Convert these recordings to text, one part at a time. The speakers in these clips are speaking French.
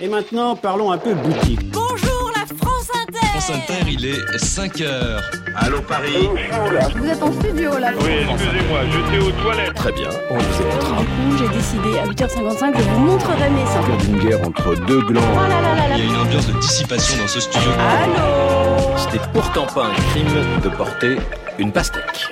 Et maintenant, parlons un peu boutique. Bonjour la France Inter France Inter, il est 5 heures. Allô Paris Vous êtes en studio là Oui, excusez-moi, j'étais aux toilettes. Très bien, on vous écoutera. Du coup, j'ai décidé à 8h55 que je vous montrerai mes seins. d'une guerre entre deux glands. Oh là là là là Il y a une ambiance de dissipation dans ce studio. Allô? N'est pourtant pas un crime de porter une pastèque.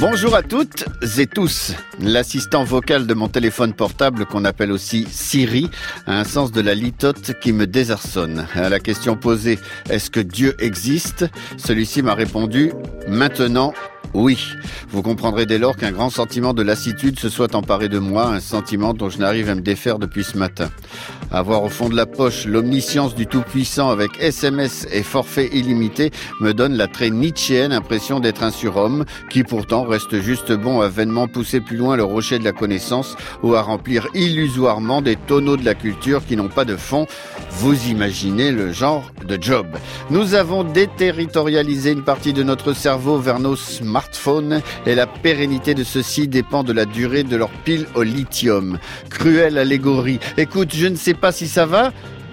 Bonjour à toutes et tous. L'assistant vocal de mon téléphone portable, qu'on appelle aussi Siri, a un sens de la litote qui me désarçonne. À la question posée, est-ce que Dieu existe? Celui-ci m'a répondu, maintenant, oui. Vous comprendrez dès lors qu'un grand sentiment de lassitude se soit emparé de moi, un sentiment dont je n'arrive à me défaire depuis ce matin. Avoir au fond de la poche l'omniscience du Tout-Puissant avec SMS et forfait illimité me donne la très nietzschéenne impression d'être un surhomme qui pourtant reste juste bon à vainement pousser plus loin le rocher de la connaissance ou à remplir illusoirement des tonneaux de la culture qui n'ont pas de fond. Vous imaginez le genre de job. Nous avons déterritorialisé une partie de notre cerveau vers nos et la pérennité de ceux-ci dépend de la durée de leur pile au lithium. Cruelle allégorie. Écoute, je ne sais pas si ça va,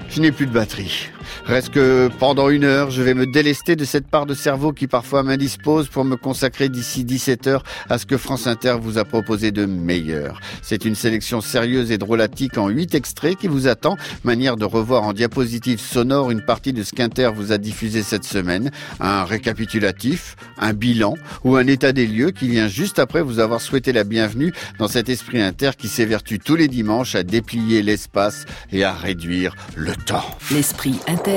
je n'ai plus de batterie. Reste que pendant une heure, je vais me délester de cette part de cerveau qui parfois m'indispose pour me consacrer d'ici 17 heures à ce que France Inter vous a proposé de meilleur. C'est une sélection sérieuse et drôlatique en 8 extraits qui vous attend, manière de revoir en diapositive sonore une partie de ce qu'Inter vous a diffusé cette semaine, un récapitulatif, un bilan ou un état des lieux qui vient juste après vous avoir souhaité la bienvenue dans cet esprit Inter qui s'évertue tous les dimanches à déplier l'espace et à réduire le temps. L'esprit Inter.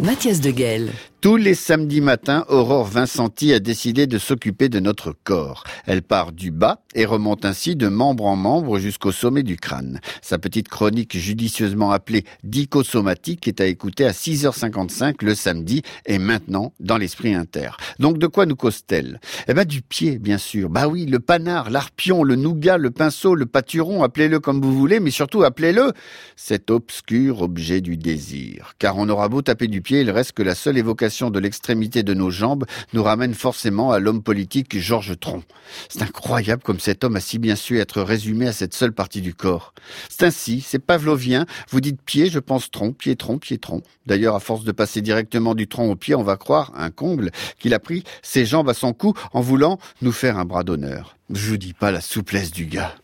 Mathias de. Tous les samedis matins, Aurore Vincenti a décidé de s'occuper de notre corps. Elle part du bas et remonte ainsi de membre en membre jusqu'au sommet du crâne. Sa petite chronique judicieusement appelée dicosomatique est à écouter à 6h55 le samedi et maintenant dans l'esprit inter. Donc de quoi nous cause-t-elle? Eh ben du pied, bien sûr. Bah oui, le panard, l'arpion, le nougat, le pinceau, le pâturon, appelez-le comme vous voulez, mais surtout appelez-le cet obscur objet du désir. Car on aura beau taper du pied, il reste que la seule évocation de l'extrémité de nos jambes nous ramène forcément à l'homme politique Georges Tron. C'est incroyable comme cet homme a si bien su être résumé à cette seule partie du corps. C'est ainsi, c'est pavlovien, vous dites pied, je pense tronc, pied tronc, pied tronc. D'ailleurs, à force de passer directement du tronc au pied, on va croire, un comble, qu'il a pris ses jambes à son cou en voulant nous faire un bras d'honneur. Je vous dis pas la souplesse du gars.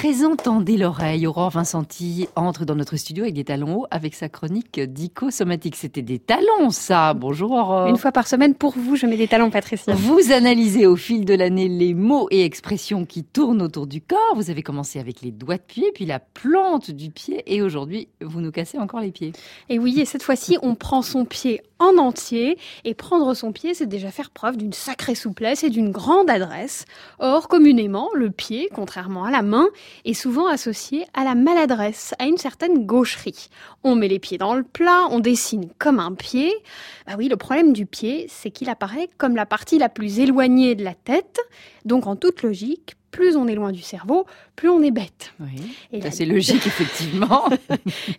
Présent, tendez l'oreille. Aurore Vincenti entre dans notre studio avec des talons hauts avec sa chronique dico-somatique. C'était des talons, ça. Bonjour Aurore. Une fois par semaine, pour vous, je mets des talons, Patricia. Vous analysez au fil de l'année les mots et expressions qui tournent autour du corps. Vous avez commencé avec les doigts de pied, puis la plante du pied, et aujourd'hui, vous nous cassez encore les pieds. Et oui, et cette fois-ci, on prend son pied en entier. Et prendre son pied, c'est déjà faire preuve d'une sacrée souplesse et d'une grande adresse. Or, communément, le pied, contrairement à la main, est souvent associé à la maladresse, à une certaine gaucherie. On met les pieds dans le plat, on dessine comme un pied. Bah oui, le problème du pied, c'est qu'il apparaît comme la partie la plus éloignée de la tête. Donc, en toute logique, plus on est loin du cerveau, plus on est bête. Oui. Et la- C'est logique, effectivement.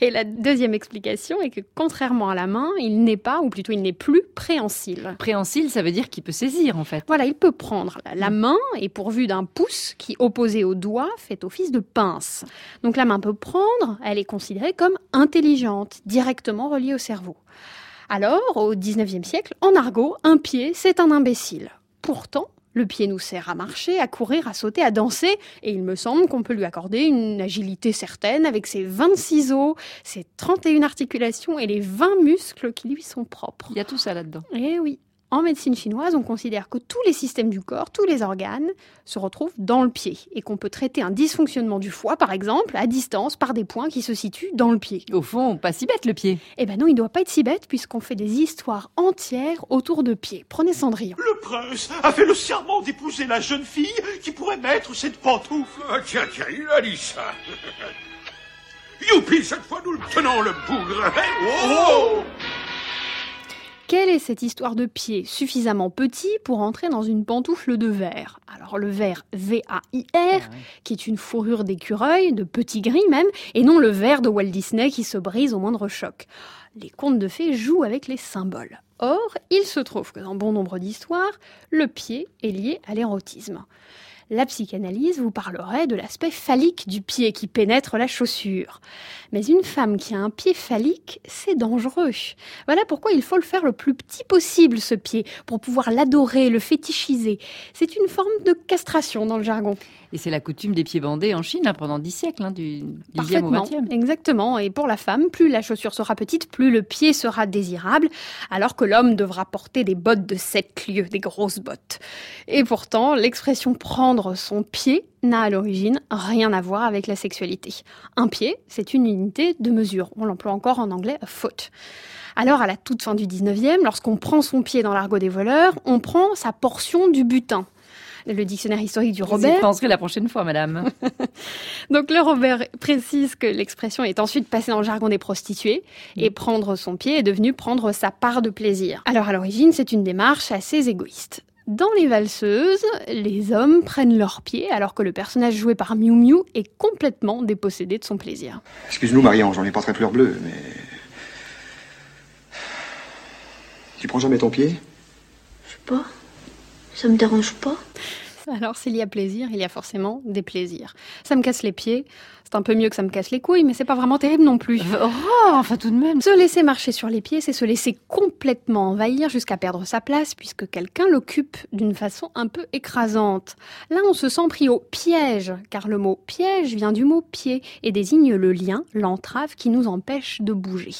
Et la deuxième explication est que contrairement à la main, il n'est pas, ou plutôt il n'est plus préhensile. Préhensile, ça veut dire qu'il peut saisir, en fait. Voilà, il peut prendre la, la main et pourvu d'un pouce qui, opposé au doigt, fait office de pince. Donc la main peut prendre, elle est considérée comme intelligente, directement reliée au cerveau. Alors, au 19e siècle, en argot, un pied, c'est un imbécile. Pourtant, le pied nous sert à marcher, à courir, à sauter, à danser, et il me semble qu'on peut lui accorder une agilité certaine avec ses 26 os, ses 31 articulations et les 20 muscles qui lui sont propres. Il y a tout ça là-dedans. Eh oui. En médecine chinoise, on considère que tous les systèmes du corps, tous les organes, se retrouvent dans le pied et qu'on peut traiter un dysfonctionnement du foie, par exemple, à distance par des points qui se situent dans le pied. Au fond, pas si bête, le pied. Eh ben non, il ne doit pas être si bête puisqu'on fait des histoires entières autour de pieds. Prenez Cendrillon. Le prince a fait le serment d'épouser la jeune fille qui pourrait mettre cette pantoufle. Ah, tiens, tiens, il a dit ça. Youpi, cette fois nous le tenons le bougre. hein. Oh Quelle est cette histoire de pied suffisamment petit pour entrer dans une pantoufle de verre? Alors le verre V-A-I-R, qui est une fourrure d'écureuil, de petit gris même, et non le verre de Walt Disney qui se brise au moindre choc. Les contes de fées jouent avec les symboles. Or, il se trouve que dans bon nombre d'histoires, le pied est lié à l'érotisme. La psychanalyse vous parlerait de l'aspect phallique du pied qui pénètre la chaussure. Mais une femme qui a un pied phallique, c'est dangereux. Voilà pourquoi il faut le faire le plus petit possible, ce pied, pour pouvoir l'adorer, le fétichiser. C'est une forme de castration dans le jargon. Et c'est la coutume des pieds bandés en Chine hein, pendant dix siècles, hein, du 10e au 20e. Exactement. Et pour la femme, plus la chaussure sera petite, plus le pied sera désirable, alors que l'homme devra porter des bottes de sept lieues, des grosses bottes. Et pourtant, l'expression prendre son pied n'a à l'origine rien à voir avec la sexualité. Un pied, c'est une unité de mesure. On l'emploie encore en anglais a foot. Alors, à la toute fin du 19e, lorsqu'on prend son pied dans l'argot des voleurs, on prend sa portion du butin le dictionnaire historique du Robert. Vous penserez la prochaine fois, madame. Donc le Robert précise que l'expression est ensuite passée dans le jargon des prostituées et mm. prendre son pied est devenu prendre sa part de plaisir. Alors à l'origine, c'est une démarche assez égoïste. Dans les valseuses, les hommes prennent leur pied alors que le personnage joué par Miu Miu est complètement dépossédé de son plaisir. Excuse-nous, Marianne, j'en ai pas très fleur bleue, mais. Tu prends jamais ton pied? Je sais pas. Ça me dérange pas. Alors s'il y a plaisir, il y a forcément des plaisirs. Ça me casse les pieds, c'est un peu mieux que ça me casse les couilles, mais c'est pas vraiment terrible non plus. Oh, enfin tout de même. Se laisser marcher sur les pieds, c'est se laisser complètement envahir jusqu'à perdre sa place, puisque quelqu'un l'occupe d'une façon un peu écrasante. Là, on se sent pris au piège, car le mot piège vient du mot pied et désigne le lien, l'entrave qui nous empêche de bouger.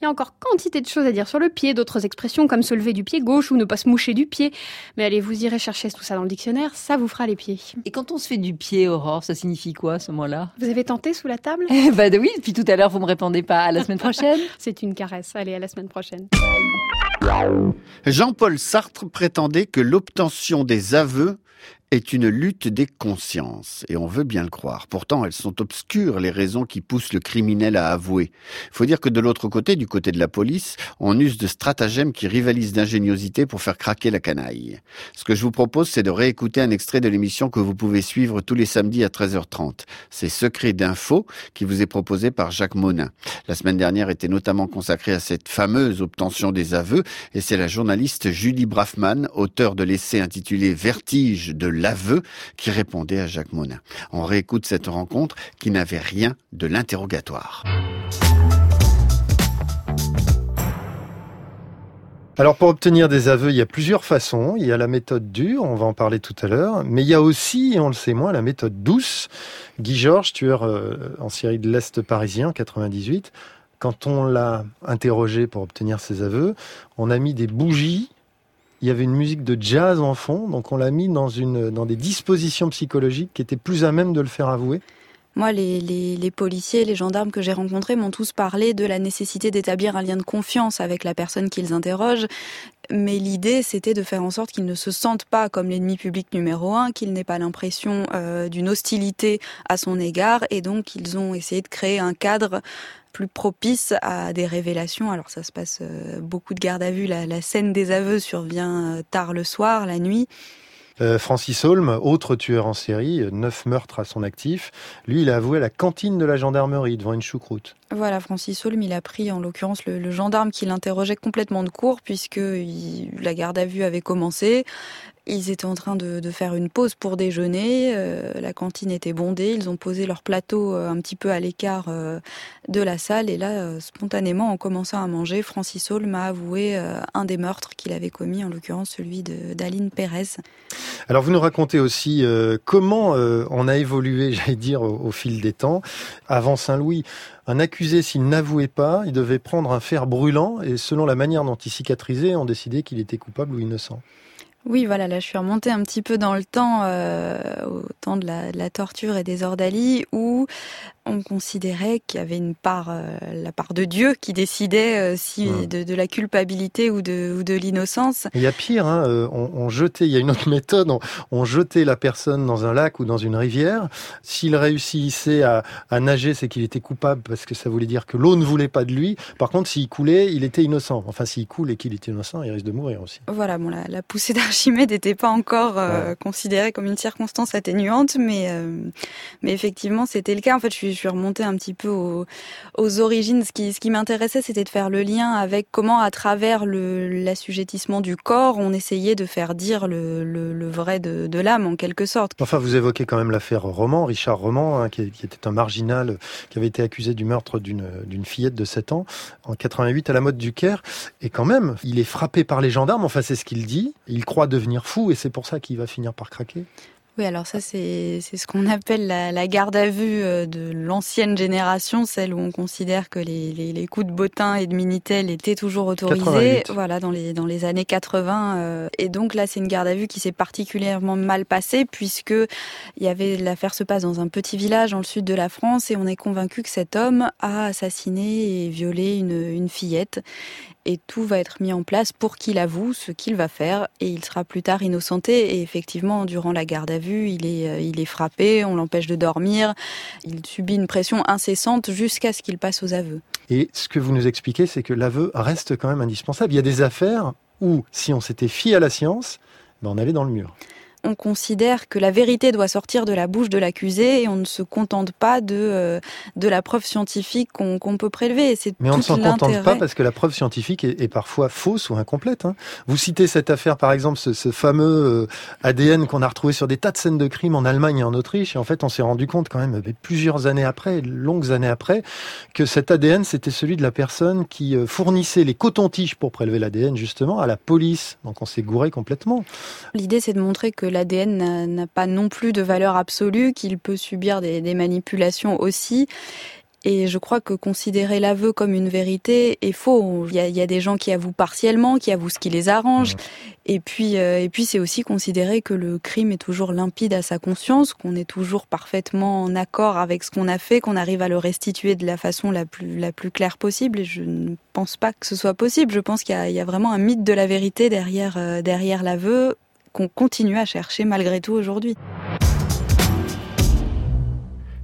Il y a encore quantité de choses à dire sur le pied, d'autres expressions comme se lever du pied gauche ou ne pas se moucher du pied. Mais allez, vous irez chercher tout ça dans le dictionnaire, ça vous fera les pieds. Et quand on se fait du pied, Aurore, ça signifie quoi ce tenté sous la table? Bah oui, depuis tout à l'heure, vous me répondez pas. À la semaine prochaine. C'est une caresse. Allez, à la semaine prochaine. Jean-Paul Sartre prétendait que l'obtention des aveux est une lutte des consciences, et on veut bien le croire. Pourtant, elles sont obscures, les raisons qui poussent le criminel à avouer. Faut dire que de l'autre côté, du côté de la police, on use de stratagèmes qui rivalisent d'ingéniosité pour faire craquer la canaille. Ce que je vous propose, c'est de réécouter un extrait de l'émission que vous pouvez suivre tous les samedis à 13h30. C'est Secret d'info qui vous est proposé par Jacques Monin. La semaine dernière était notamment consacrée à cette fameuse obtention des aveux, et c'est la journaliste Julie Braffman, auteur de l'essai intitulé Vertige de l'aveu qui répondait à Jacques Monin. On réécoute cette rencontre qui n'avait rien de l'interrogatoire. Alors pour obtenir des aveux, il y a plusieurs façons. Il y a la méthode dure, on va en parler tout à l'heure, mais il y a aussi, et on le sait moins, la méthode douce. Guy Georges, tueur euh, en Syrie de l'Est parisien, 98, quand on l'a interrogé pour obtenir ses aveux, on a mis des bougies il y avait une musique de jazz en fond, donc on l'a mis dans, une, dans des dispositions psychologiques qui étaient plus à même de le faire avouer. Moi, les, les, les, policiers, les gendarmes que j'ai rencontrés m'ont tous parlé de la nécessité d'établir un lien de confiance avec la personne qu'ils interrogent. Mais l'idée, c'était de faire en sorte qu'ils ne se sentent pas comme l'ennemi public numéro un, qu'ils n'aient pas l'impression euh, d'une hostilité à son égard. Et donc, ils ont essayé de créer un cadre plus propice à des révélations. Alors ça se passe euh, beaucoup de garde à vue. La, scène des aveux survient euh, tard le soir, la nuit. Francis Holm, autre tueur en série, neuf meurtres à son actif, lui, il a avoué à la cantine de la gendarmerie devant une choucroute. Voilà, Francis Holm, il a pris en l'occurrence le, gendarme qui l'interrogeait complètement de court puisque la garde à vue avait commencé. Ils étaient en train de, faire une pause pour déjeuner. Euh, la cantine était bondée. Ils ont posé leur plateau euh, un petit peu à l'écart euh, de la salle. Et là, spontanément, en commençant à manger, Francis Hall m'a avoué un des meurtres qu'il avait commis, en l'occurrence celui d'Aline Pérez. Alors, vous nous racontez aussi comment on a évolué, j'allais dire, au, au fil des temps. Avant Saint-Louis, un accusé, s'il n'avouait pas, il devait prendre un fer brûlant et selon la manière dont il cicatrisait, on décidait qu'il était coupable ou innocent. Oui, voilà, là je suis remontée un petit peu dans le temps, euh, au temps de la, de la, torture et des ordalies, où on considérait qu'il y avait une part, euh, la part de Dieu qui décidait euh, si de, de, la culpabilité ou de, ou de l'innocence. Il y a pire, hein, euh, on, on, jetait, il y a une autre méthode, on, on, jetait la personne dans un lac ou dans une rivière. S'il réussissait à, à nager, c'est qu'il était coupable parce que ça voulait dire que l'eau ne voulait pas de lui. Par contre, s'il coulait, il était innocent. Enfin, s'il coule et qu'il était innocent, il risque de mourir aussi. Voilà, bon, la, la poussée d'Archimède n'était pas encore ouais. considérée comme une circonstance atténuante, mais, mais effectivement, c'était le cas. En fait, je suis suis remontée un petit peu aux, origines. Ce qui, m'intéressait, c'était de faire le lien avec comment, à travers l'assujettissement du corps, on essayait de faire dire le, vrai de, de l'âme, en quelque sorte. Enfin, vous évoquez quand même l'affaire Roman, Richard Roman, hein, qui, qui, était un marginal qui avait été accusé du meurtre d'une fillette de 7 ans en 88 à la mode du Caire. Et quand même, il est frappé par les gendarmes. Enfin, c'est ce qu'il dit. Il croit devenir fou et c'est pour ça qu'il va finir par craquer. Oui, alors ça, c'est ce qu'on appelle la, la, garde à vue euh, de l'ancienne génération, celle où on considère que les, les, les, coups de bottin et de Minitel étaient toujours autorisés, 88. voilà, dans les, dans les années 80. Euh, et donc là, c'est une garde à vue qui s'est particulièrement mal passée, puisque il y avait l'affaire se passe dans un petit village dans le sud de la France, et on est convaincu que cet homme a assassiné et violé une, une fillette et tout va être mis en place pour qu'il avoue ce qu'il va faire et il sera plus tard innocenté et effectivement durant la garde à vue il est, euh, il est frappé, on l'empêche de dormir, il subit une pression incessante jusqu'à ce qu'il passe aux aveux. Et ce que vous nous expliquez c'est que l'aveu reste quand même indispensable. Il y a des affaires où si on s'était fié à la science, ben on allait dans le mur on considère que la vérité doit sortir de la bouche de l'accusé et on ne se contente pas de, euh, de la preuve scientifique qu'on qu peut prélever. Mais on ne s'en contente pas parce que la preuve scientifique est, est parfois fausse ou incomplète. Hein. Vous citez cette affaire, par exemple, ce, ce fameux euh, ADN qu'on a retrouvé sur des tas de scènes de crime en Allemagne et en Autriche. Et en fait, on s'est rendu compte quand même plusieurs années après, longues années après, que cet ADN, c'était celui de la personne qui euh, fournissait les cotons-tiges pour prélever l'ADN, justement, à la police. Donc on s'est gouré complètement. L'idée, c'est de montrer que l'ADN n'a pas non plus de valeur absolue, qu'il peut subir des, des, manipulations aussi. Et je crois que considérer l'aveu comme une vérité est faux. Il y, a, il y, a, des gens qui avouent partiellement, qui avouent ce qui les arrange. Mmh. Et puis, euh, et puis c'est aussi considérer que le crime est toujours limpide à sa conscience, qu'on est toujours parfaitement en accord avec ce qu'on a fait, qu'on arrive à le restituer de la façon la plus, la plus claire possible. Et je ne pense pas que ce soit possible. Je pense qu'il y, y, a vraiment un mythe de la vérité derrière, euh, derrière l'aveu qu'on continue à chercher malgré tout aujourd'hui.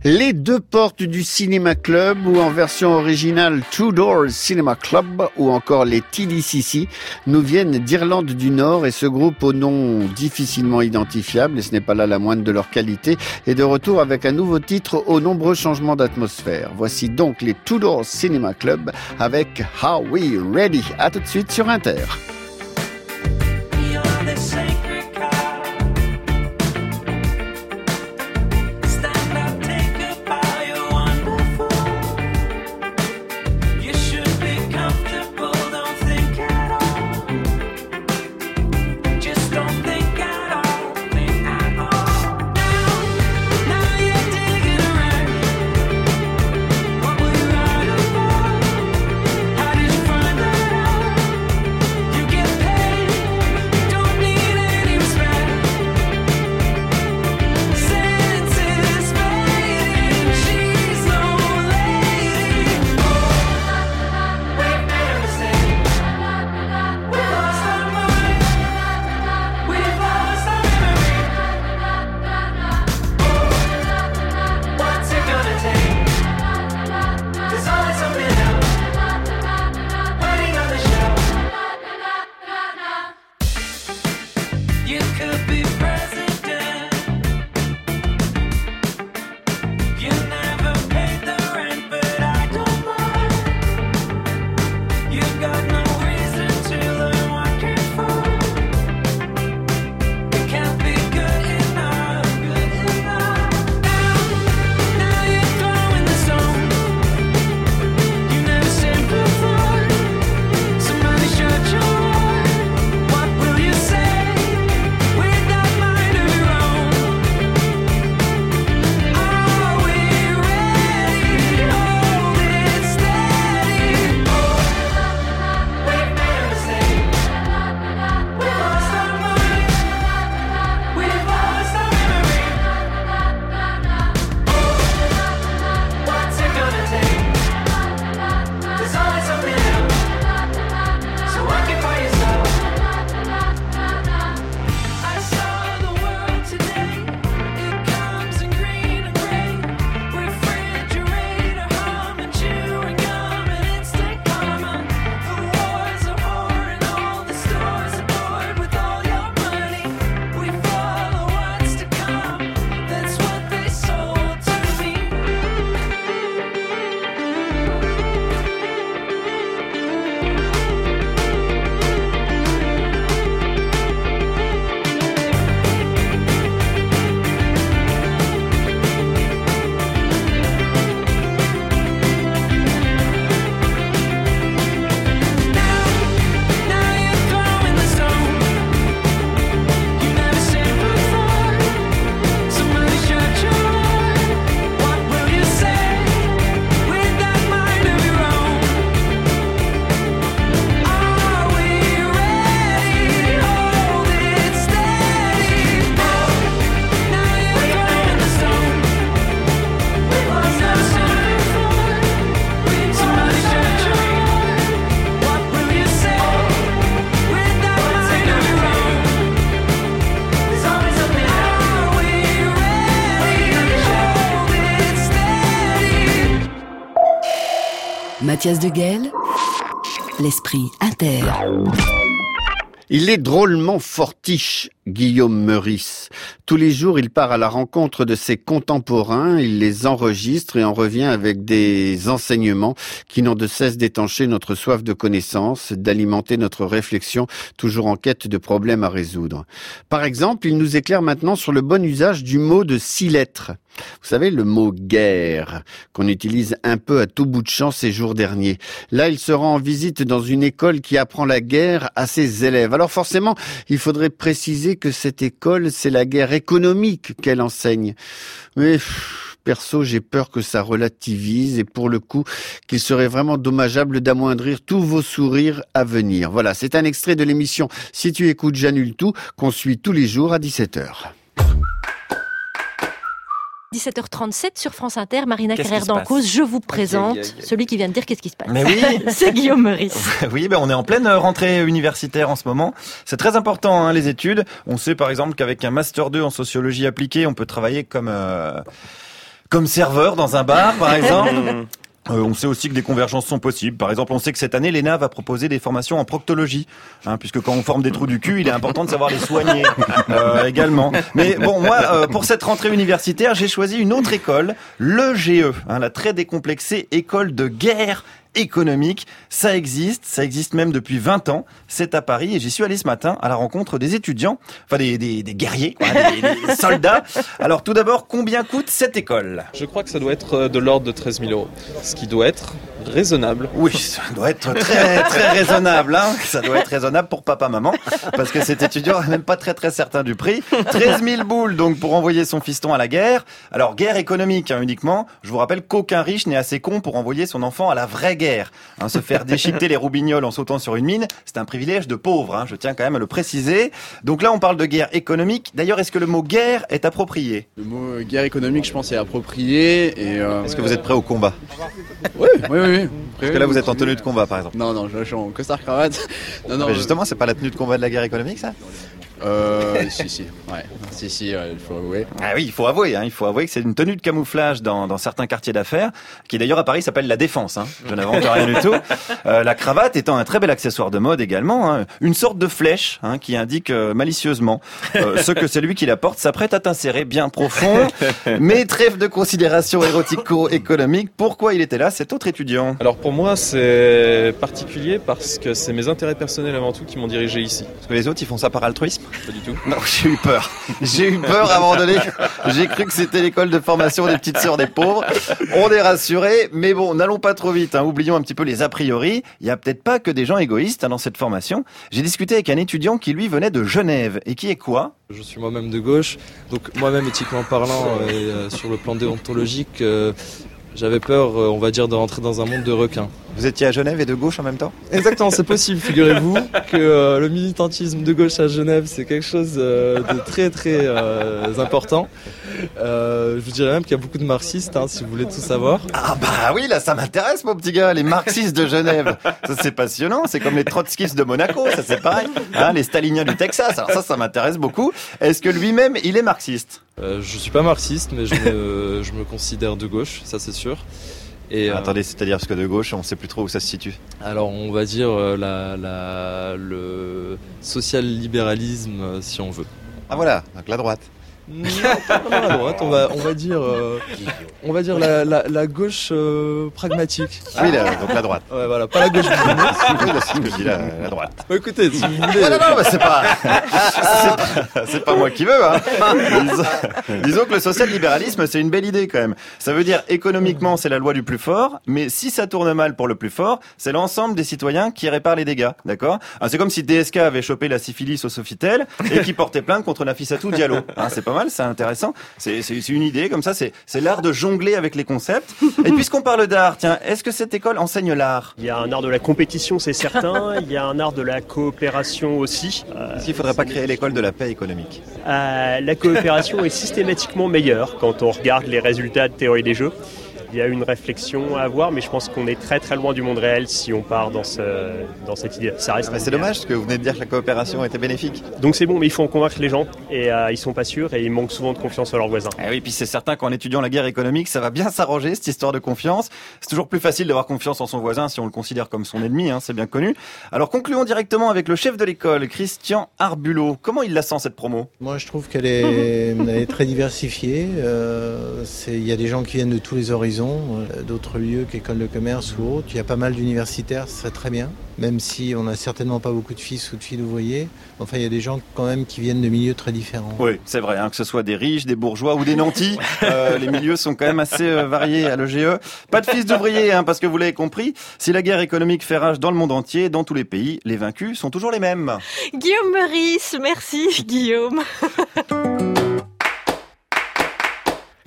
Les deux portes du Cinéma Club ou en version originale Two Doors Cinema Club ou encore les TDCC nous viennent d'Irlande du Nord et ce groupe au nom difficilement identifiable et ce n'est pas là la moindre de leur qualité est de retour avec un nouveau titre aux nombreux changements d'atmosphère. Voici donc les Two Doors Cinema Club avec How We Ready? À tout de suite sur Inter. De l'esprit inter. Il est drôlement fortiche, Guillaume Meurice. Tous les jours, il part à la rencontre de ses contemporains, il les enregistre et en revient avec des enseignements qui n'ont de cesse d'étancher notre soif de connaissance, d'alimenter notre réflexion, toujours en quête de problèmes à résoudre. Par exemple, il nous éclaire maintenant sur le bon usage du mot de six lettres. Vous savez, le mot guerre, qu'on utilise un peu à tout bout de champ ces jours derniers. Là, il se rend en visite dans une école qui apprend la guerre à ses élèves. Alors forcément, il faudrait préciser que cette école, c'est la guerre économique qu'elle enseigne. Mais perso, j'ai peur que ça relativise et pour le coup, qu'il serait vraiment dommageable d'amoindrir tous vos sourires à venir. Voilà, c'est un extrait de l'émission Si tu écoutes, j'annule tout, qu'on suit tous les jours à 17h. 17h37 sur France Inter, Marina Carrère qui se passe d'Encause, je vous présente celui qui vient de dire qu'est-ce qui se passe? Mais oui. C'est Guillaume Meurice. Oui, ben on est en pleine rentrée universitaire en ce moment. C'est très important hein, les études. On sait par exemple qu'avec un master 2 en sociologie appliquée, on peut travailler comme euh, comme serveur dans un bar par exemple. Euh, on sait aussi que des convergences sont possibles. Par exemple, on sait que cette année, l'ENA va proposer des formations en proctologie, hein, puisque quand on forme des trous du cul, il est important de savoir les soigner euh, également. Mais bon, moi, euh, pour cette rentrée universitaire, j'ai choisi une autre école, le GE, hein, la très décomplexée école de guerre économique. Ça existe, ça existe même depuis 20 ans. C'est à Paris et j'y suis allé ce matin à la rencontre des étudiants, enfin des, des, des guerriers, quoi, des, des soldats. Alors tout d'abord, combien coûte cette école? Je crois que ça doit être euh, de l'ordre de 13 000 euros. Ce qui doit être raisonnable. Oui, ça doit être très très raisonnable. Hein ça doit être raisonnable pour papa maman, parce que cet étudiant n'est même pas très très certain du prix. 13 000 boules donc pour envoyer son fiston à la guerre. Alors guerre économique hein, uniquement. Je vous rappelle qu'aucun riche n'est assez con pour envoyer son enfant à la vraie guerre. Hein, se faire déchiqueter les roubignoles en sautant sur une mine, c'est un privilège de pauvre. Hein, je tiens quand même à le préciser. Donc là, on parle de guerre économique. D'ailleurs, est-ce que le mot guerre est approprié? Le mot euh, guerre économique, je pense, est approprié. Et euh, Est-ce que vous êtes prêt au combat? Oui, oui, oui. Oui. Parce que là, vous êtes en tenue de combat, par exemple. Non, non, je suis en costard cravate. Non, non. Mais justement, c'est pas la tenue de combat de la guerre économique, ça? Euh, si, si, ouais. Si, si, ouais, il faut avouer. Ah oui, il faut avouer, hein, il faut avouer que c'est une tenue de camouflage dans, dans certains quartiers d'affaires, qui d'ailleurs à Paris s'appelle la défense. Hein. Je n'invente rien du tout. Euh, la cravate étant un très bel accessoire de mode également, hein, une sorte de flèche hein, qui indique euh, malicieusement euh, ce que celui qui la porte s'apprête à t'insérer bien profond. Mais trêve de considération érotico-économique. Pourquoi il était là, cet autre étudiant? Alors pour moi, c'est particulier parce que c'est mes intérêts personnels avant tout qui m'ont dirigé ici. Parce que les autres, ils font ça par altruisme? Pas du tout. Non, j'ai eu peur. J'ai eu peur à un moment donné. J'ai cru que c'était l'école de formation des petites sœurs des pauvres. On est rassurés, mais bon, n'allons pas trop vite. Hein. Oublions un petit peu les a priori. Il y a peut-être pas que des gens égoïstes hein, dans cette formation. J'ai discuté avec un étudiant qui lui venait de Genève et qui est quoi? Je suis moi-même de gauche, donc moi-même éthiquement parlant euh, et euh, sur le plan déontologique, euh, j'avais peur, euh, on va dire, de rentrer dans un monde de requins. Vous étiez à Genève et de gauche en même temps? Exactement, c'est possible. Figurez-vous que euh, le militantisme de gauche à Genève, c'est quelque chose euh, de très très euh, important. Euh, je vous dirais même qu'il y a beaucoup de marxistes, hein, si vous voulez tout savoir. Ah bah oui, là ça m'intéresse mon petit gars, les marxistes de Genève. Ça c'est passionnant, c'est comme les trotskistes de Monaco, ça c'est pareil. Hein, les staliniens du Texas, alors ça ça m'intéresse beaucoup. Est-ce que lui-même il est marxiste? Euh, je suis pas marxiste, mais je me, je me considère de gauche, ça c'est sûr. Et, euh, Attendez, c'est-à-dire parce que de gauche, on sait plus trop où ça se situe. Alors on va dire euh, la, la, le social-libéralisme euh, si on veut. Ah voilà, donc la droite. Non, pas vraiment la droite, on va, on va dire, euh, on va dire la, la, la gauche euh, pragmatique. Oui, la- donc la droite. Ouais, voilà, pas la gauche la, la droite. Bah, écoutez, si vous voulez. Non, non, non, mais c'est pas, c'est pas, moi qui veux, hein. Disons, disons que le social-libéralisme, c'est une belle idée, quand même. Ça veut dire, économiquement, c'est la loi du plus fort, mais si ça tourne mal pour le plus fort, c'est l'ensemble des citoyens qui réparent les dégâts, d'accord? Ah, c'est comme si DSK avait chopé la syphilis au Sofitel et qui portait plainte contre Nafissatou Diallo. Hein, c'est pas mal, c'est intéressant. C'est, une idée, comme ça, c'est, l'art de jongler avec les concepts. Et puisqu'on parle d'art, tiens, est-ce que cette école enseigne l'art? Il y a un art de la compétition, c'est certain. Il y a un art de la coopération aussi. Euh, Est-ce qu'il faudrait pas créer l'école de la paix économique? euh, la coopération est systématiquement meilleure quand on regarde les résultats de théorie des jeux. Il y a une réflexion à avoir, mais je pense qu'on est très très loin du monde réel si on part dans, ce, dans cette idée. Ça reste. Mais c'est dommage parce que vous venez de dire que la coopération était bénéfique. Donc c'est bon, mais il faut en convaincre les gens et euh, ils sont pas sûrs et ils manquent souvent de confiance en leurs voisins. Eh oui, puis c'est certain qu'en étudiant la guerre économique, ça va bien s'arranger cette histoire de confiance. C'est toujours plus facile d'avoir confiance en son voisin si on le considère comme son ennemi, hein, c'est bien connu. Alors concluons directement avec le chef de l'école, Christian Arbulot. Comment il la sent cette promo? Moi, je trouve qu'elle est, très diversifiée. Euh, Il y a des gens qui viennent de tous les horizons, euh, d'autres lieux qu'école de commerce ou autres. Il y a pas mal d'universitaires, ce serait très bien. Même si on n'a certainement pas beaucoup de fils ou de filles ouvriers. Enfin, il y a des gens quand même qui viennent de milieux très différents. Oui, c'est vrai, hein, que ce soit des riches, des bourgeois ou des nantis, euh, les milieux sont quand même assez euh, variés à l'EGE. Pas de fils d'ouvriers, hein, parce que vous l'avez compris, si la guerre économique fait rage dans le monde entier, dans tous les pays, les vaincus sont toujours les mêmes. Guillaume Meurice, merci Guillaume.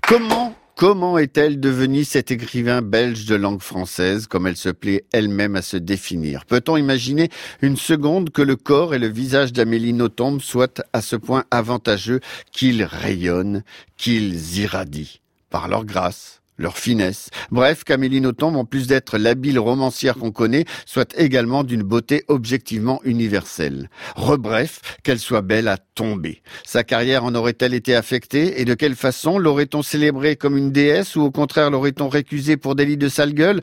Comment Comment est-elle devenue cet écrivain belge de langue française, comme elle se plaît elle-même à se définir? Peut-on imaginer une seconde que le corps et le visage d'Amélie Nothomb soient à ce point avantageux qu'ils rayonnent, qu'ils irradient? Par leur grâce leur finesse. Bref, qu'Amélie Nothomb, en plus d'être l'habile romancière qu'on connaît, soit également d'une beauté objectivement universelle. Rebref, qu'elle soit belle à tomber. Sa carrière en aurait-elle été affectée et de quelle façon l'aurait-on célébrée comme une déesse ou au contraire l'aurait-on récusée pour délit de sale gueule?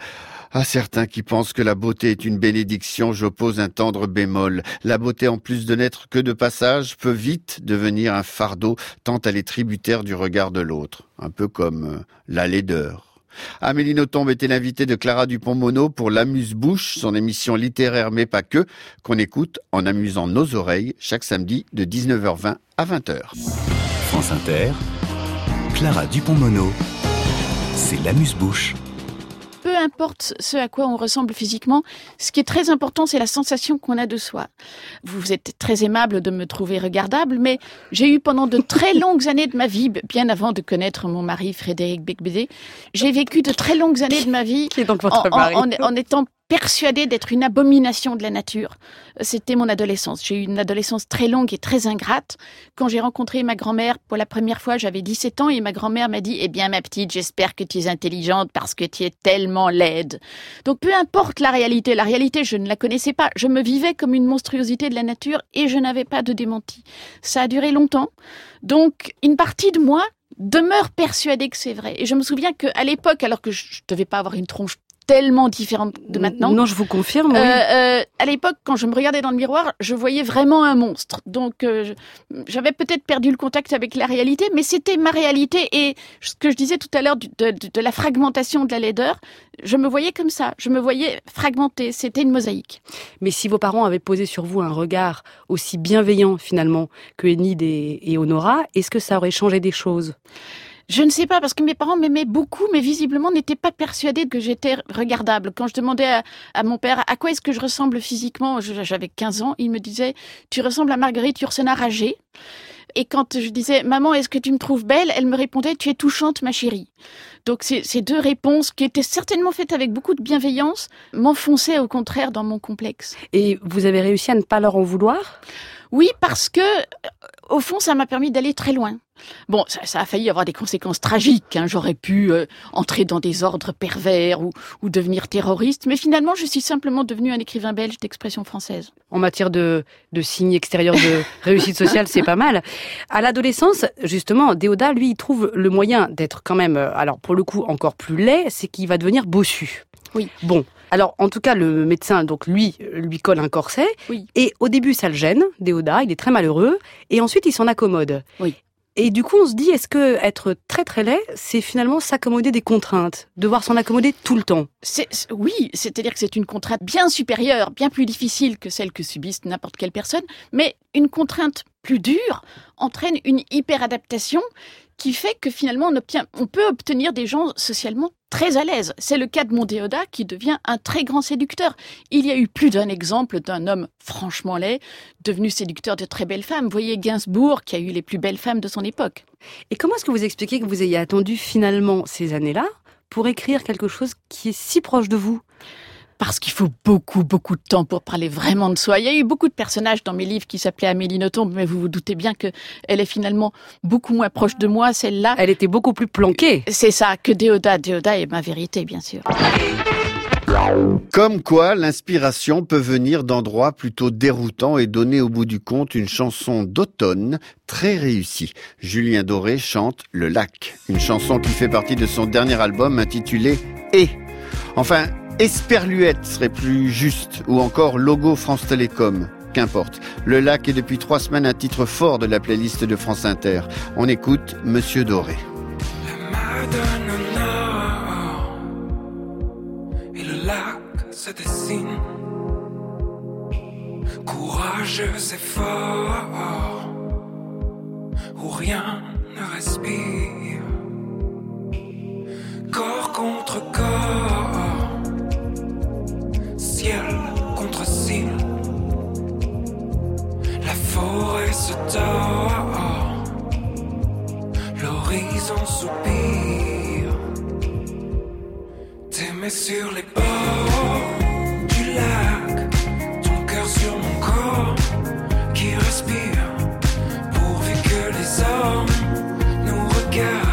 À certains qui pensent que la beauté est une bénédiction, j'oppose un tendre bémol. La beauté, en plus de n'être que de passage, peut vite devenir un fardeau, tant elle est tributaire du regard de l'autre. Un peu comme euh, la laideur. Amélie Nothomb était l'invitée de Clara Dupont-Mono pour l'Amuse-Bouche, son émission littéraire mais pas que, qu'on écoute en amusant nos oreilles chaque samedi de 19h20 à 20h. France Inter, Clara Dupont-Mono, c'est l'amuse-bouche. Peu importe ce à quoi on ressemble physiquement, ce qui est très important, c'est la sensation qu'on a de soi. Vous êtes très aimable de me trouver regardable, mais j'ai eu pendant de très longues années de ma vie, bien avant de connaître mon mari Frédéric Becbédé, j'ai vécu de très longues années de ma vie votre en, en- mari en- en étant persuadée d'être une abomination de la nature. C'était mon adolescence. J'ai eu une adolescence très longue et très ingrate. Quand j'ai rencontré ma grand-mère pour la première fois, j'avais 17 ans et ma grand-mère m'a dit, eh bien, ma petite, j'espère que tu es intelligente parce que tu es tellement laide. Donc, peu importe la réalité. La réalité, je ne la connaissais pas. Je me vivais comme une monstruosité de la nature et je n'avais pas de démenti. Ça a duré longtemps. Donc, une partie de moi demeure persuadée que c'est vrai. Et je me souviens qu'à l'époque, alors que je ne devais pas avoir une tronche tellement différente de maintenant. Non, je vous confirme. oui. Euh, euh, à l'époque, quand je me regardais dans le miroir, je voyais vraiment un monstre. Donc, euh, j'avais peut-être perdu le contact avec la réalité, mais c'était ma réalité. Et ce que je disais tout à l'heure de, de- de la fragmentation de la laideur, je me voyais comme ça. Je me voyais fragmentée. C'était une mosaïque. Mais si vos parents avaient posé sur vous un regard aussi bienveillant finalement que Enid et, et Honora, est-ce que ça aurait changé des choses? Je ne sais pas, parce que mes parents m'aimaient beaucoup, mais visiblement n'étaient pas persuadés que j'étais regardable. Quand je demandais à, à mon père à quoi est-ce que je ressemble physiquement, j'avais 15 ans, il me disait Tu ressembles à Marguerite Yourcenar âgée. Et quand je disais Maman, est-ce que tu me trouves belle? Elle me répondait Tu es touchante, ma chérie. Donc ces, deux réponses, qui étaient certainement faites avec beaucoup de bienveillance, m'enfonçaient au contraire dans mon complexe. Et vous avez réussi à ne pas leur en vouloir? Oui, parce que, au fond, ça m'a permis d'aller très loin. Bon, ça, ça a failli avoir des conséquences tragiques. hein. J'aurais pu euh, entrer dans des ordres pervers ou, ou devenir terroriste, mais finalement, je suis simplement devenu un écrivain belge d'expression française. En matière de, de signes extérieurs de réussite sociale, c'est pas mal. À l'adolescence, justement, Déodat, lui, il trouve le moyen d'être quand même, euh, alors pour le coup, encore plus laid, c'est qu'il va devenir bossu. Oui. Bon, alors en tout cas, le médecin, donc lui, lui colle un corset. Oui. Et au début, ça le gêne, Déodat, il est très malheureux. Et ensuite, il s'en accommode. Oui. Et du coup, on se dit, est-ce que être très très laid, c'est finalement s'accommoder des contraintes, devoir s'en accommoder tout le temps? C'est- oui, c'est-à-dire que c'est une contrainte bien supérieure, bien plus difficile que celle que subissent n'importe quelle personne, mais une contrainte plus dure entraîne une hyperadaptation qui fait que finalement on, peut obtenir des gens socialement très à l'aise. C'est le cas de mon Déodat qui devient un très grand séducteur. Il y a eu plus d'un exemple d'un homme franchement laid devenu séducteur de très belles femmes. Voyez Gainsbourg qui a eu les plus belles femmes de son époque. Et comment est-ce que vous expliquez que vous ayez attendu finalement ces années-là pour écrire quelque chose qui est si proche de vous? Parce qu'il faut beaucoup, beaucoup de temps pour parler vraiment de soi. Il y a eu beaucoup de personnages dans mes livres qui s'appelaient Amélie Nothomb, mais vous vous doutez bien que elle est finalement beaucoup moins proche de moi, celle-là. Elle était beaucoup plus planquée. C'est ça, que Déodat. Déodat est ma vérité, bien sûr. Comme quoi, l'inspiration peut venir d'endroits plutôt déroutants et donner au bout du compte une chanson d'automne très réussie. Julien Doré chante Le Lac, une chanson qui fait partie de son dernier album intitulé Et. Enfin, Esperluette serait plus juste, ou encore Logo France Télécom. Qu'importe. Le Lac est depuis trois semaines un titre fort de la playlist de France Inter. On écoute Monsieur Doré. Courageux et où rien ne respire. Corps contre corps, ciel contre ciel. La forêt se tord, l'horizon soupire. T'aimer sur les bords du lac, ton cœur sur mon corps qui respire, pourvu que les hommes nous regardent,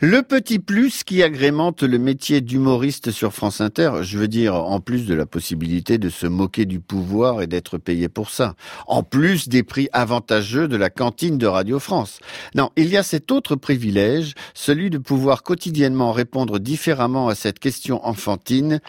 Le petit plus qui agrémente le métier d'humoriste sur France Inter, je veux dire, en plus de la possibilité de se moquer du pouvoir et d'être payé pour ça, en plus des prix avantageux de la cantine de Radio France. Non, il y a cet autre privilège, celui de pouvoir quotidiennement répondre différemment à cette question enfantine,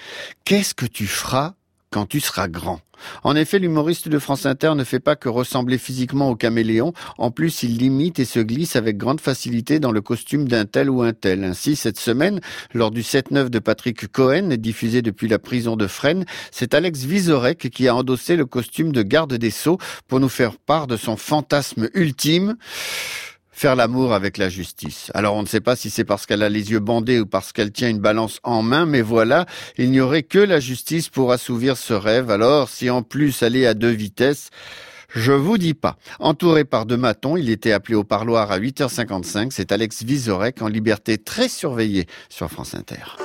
qu'est-ce que tu feras quand tu seras grand. En effet, l'humoriste de France Inter ne fait pas que ressembler physiquement au caméléon, en plus il limite et se glisse avec grande facilité dans le costume d'un tel ou un tel. Ainsi, cette semaine, lors du 7-9 de Patrick Cohen, diffusé depuis la prison de Fresnes, c'est Alex Vizorek qui a endossé le costume de garde des Sceaux pour nous faire part de son fantasme ultime faire l'amour avec la justice. Alors on ne sait pas si c'est parce qu'elle a les yeux bandés ou parce qu'elle tient une balance en main, mais voilà, il n'y aurait que la justice pour assouvir ce rêve. Alors si en plus elle est à deux vitesses, je vous dis pas. Entouré par deux matons, il était appelé au parloir à 8h55. C'est Alex Vizorek en liberté très surveillée sur France Inter.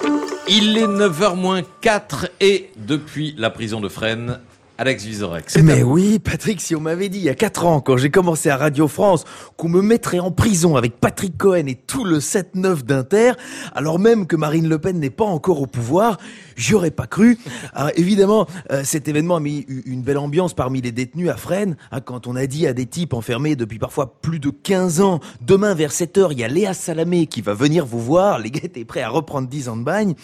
Il est 9h moins 4 et depuis la prison de Fresnes, Alex Vizorek. Mais oui, Patrick, si on m'avait dit il y a 4 ans, quand j'ai commencé à Radio France, qu'on me mettrait en prison avec Patrick Cohen et tout le 7-9 d'Inter, alors même que Marine Le Pen n'est pas encore au pouvoir, j'y aurais pas cru. Alors, évidemment, euh, cet événement a mis une belle ambiance parmi les détenus à Fresnes, hein, quand on a dit à des types enfermés depuis parfois plus de 15 ans, demain vers 7 heures, il y a Léa Salamé qui va venir vous voir, les gars étaient prêts à reprendre 10 ans de bagne.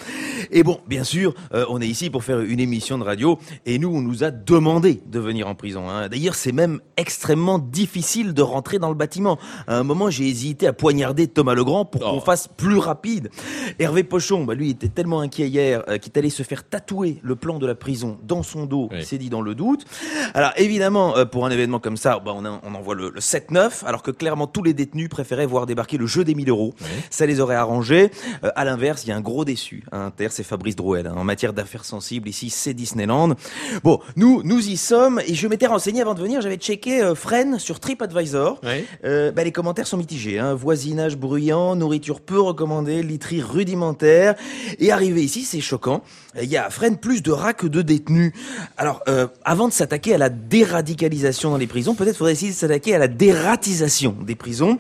Et bon, bien sûr, euh, on est ici pour faire une émission de radio, et nous, on nous a demandé de venir en prison. hein. D'ailleurs, c'est même extrêmement difficile de rentrer dans le bâtiment. À un moment, j'ai hésité à poignarder Thomas Legrand pour qu'on fasse plus rapide. Hervé Pochon, bah, lui, était tellement inquiet hier euh, qu'il est allé se faire tatouer le plan de la prison dans son dos. Il s'est dit dans le doute. Alors, évidemment, euh, pour un événement comme ça, bah, on, a- on envoie le, le 7-9, alors que clairement, tous les détenus préféraient voir débarquer le jeu des 1000 euros. Ça les aurait arrangés. Euh, à l'inverse, il y a un gros déçu Inter, c'est Fabrice Drouel. hein. En matière d'affaires sensibles, ici, c'est Disneyland. Bon, nous, nous y sommes, et je m'étais renseigné avant de venir, j'avais checké euh, Fresnes sur TripAdvisor. Euh, bah, les commentaires sont mitigés. Hein. Voisinage bruyant, nourriture peu recommandée, literie rudimentaire. Et arrivé ici, c'est choquant. Il y a à Fresnes plus de rats que de détenus. Alors, euh, avant de s'attaquer à la déradicalisation dans les prisons, peut-être faudrait essayer de s'attaquer à la dératisation des prisons.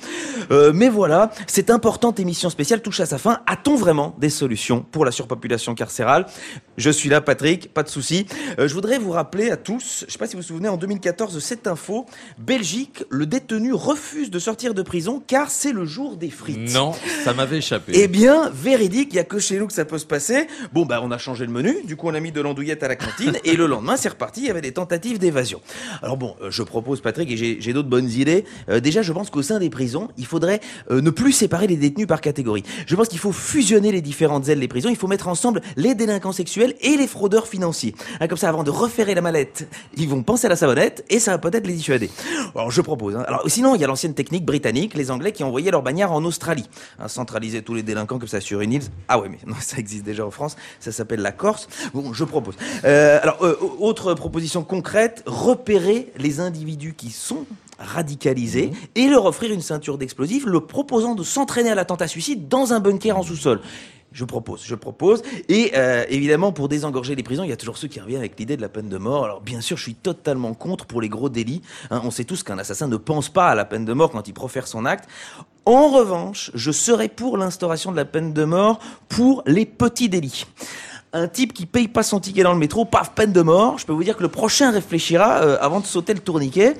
Euh, mais voilà, cette importante émission spéciale touche à sa fin. A-t-on vraiment des solutions pour la surpopulation carcérale? Je suis là, Patrick, pas de souci. Euh, je voudrais vous rappeler à tous, je ne sais pas si vous vous souvenez, en 2014, cette info, Belgique, le détenu refuse de sortir de prison car c'est le jour des frites. Non, ça m'avait échappé. Eh bien, véridique, il y a que chez nous que ça peut se passer. Bon, bah, on a changé le menu, du coup, on a mis de l'andouillette à la cantine, et le lendemain, c'est reparti, il y avait des tentatives d'évasion. Alors bon, euh, je propose, Patrick, et j'ai d'autres bonnes idées. Euh, déjà, je pense qu'au sein des prisons, il faudrait euh, ne plus séparer les détenus par catégorie. Je pense qu'il faut fusionner les différentes ailes des prisons, il faut mettre ensemble les délinquants sexuels et les fraudeurs financiers. Hein, comme ça, avant de referrer la mallette, ils vont penser à la savonnette, et ça va peut-être les dissuader. Alors, je propose. hein. Alors, sinon, il y a l'ancienne technique britannique, les Anglais qui envoyaient leur bagnard en Australie. Hein, centraliser tous les délinquants comme ça sur une île. Ah ouais, mais non, ça existe déjà en France. Ça s'appelle la Corse. Bon, je propose. Euh, alors, euh, autre proposition concrète, repérer les individus qui sont radicalisés et leur offrir une ceinture d'explosifs, le proposant de s'entraîner à l'attentat suicide dans un bunker en sous-sol. Je propose, je propose. Et euh, évidemment, pour désengorger les prisons, il y a toujours ceux qui reviennent avec l'idée de la peine de mort. Alors bien sûr, je suis totalement contre pour les gros délits. Hein, on sait tous qu'un assassin ne pense pas à la peine de mort quand il profère son acte. En revanche, je serai pour l'instauration de la peine de mort pour les petits délits. Un type qui paye pas son ticket dans le métro, paf, peine de mort. Je peux vous dire que le prochain réfléchira euh, avant de sauter le tourniquet.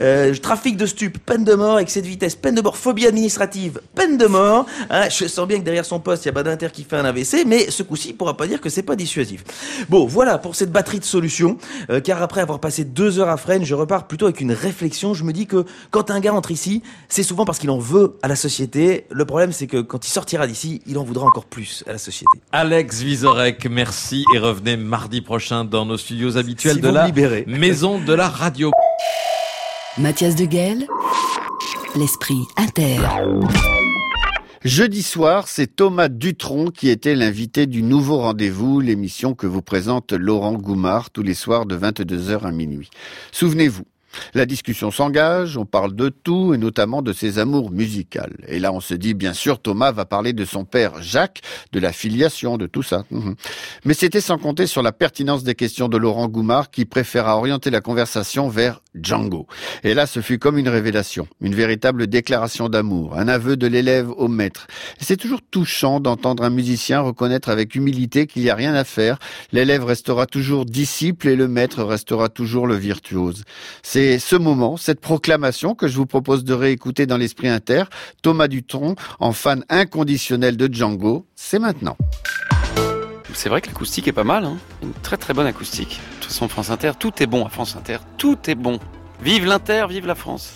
Euh, trafic de stupes, peine de mort, excès de vitesse, peine de mort, phobie administrative, peine de mort. Hein, je sens bien que derrière son poste, il y a Badinter qui fait un AVC, mais ce coup-ci, il pourra pas dire que c'est pas dissuasif. Bon, voilà pour cette batterie de solutions. euh, car après avoir passé deux heures à Fresnes, je repars plutôt avec une réflexion. Je me dis que quand un gars entre ici, c'est souvent parce qu'il en veut à la société. Le problème, c'est que quand il sortira d'ici, il en voudra encore plus à la société. Alex Vizorek, merci et revenez mardi prochain dans nos studios habituels Si de la libérez. Maison de la Radio. Mathias Deguel, l'esprit inter. Jeudi soir, c'est Thomas Dutronc qui était l'invité du nouveau rendez-vous, l'émission que vous présente Laurent Goumard tous les soirs de 22h à minuit. Souvenez-vous, la discussion s'engage, on parle de tout et notamment de ses amours musicales. Et là, on se dit, bien sûr, Thomas va parler de son père Jacques, de la filiation, de tout ça. Mhm. Mais c'était sans compter sur la pertinence des questions de Laurent Goumard qui préféra orienter la conversation vers Django. Et là, ce fut comme une révélation, une véritable déclaration d'amour, un aveu de l'élève au maître. C'est toujours touchant d'entendre un musicien reconnaître avec humilité qu'il n'y a rien à faire. L'élève restera toujours disciple et le maître restera toujours le virtuose. C'est ce moment, cette proclamation que je vous propose de réécouter dans l'esprit inter. Thomas Dutronc, en fan inconditionnel de Django, c'est maintenant. C'est vrai que l'acoustique est pas mal, hein. une très très bonne acoustique. façon, France Inter, tout est bon à France Inter. Tout est bon. Vive l'Inter, vive la France.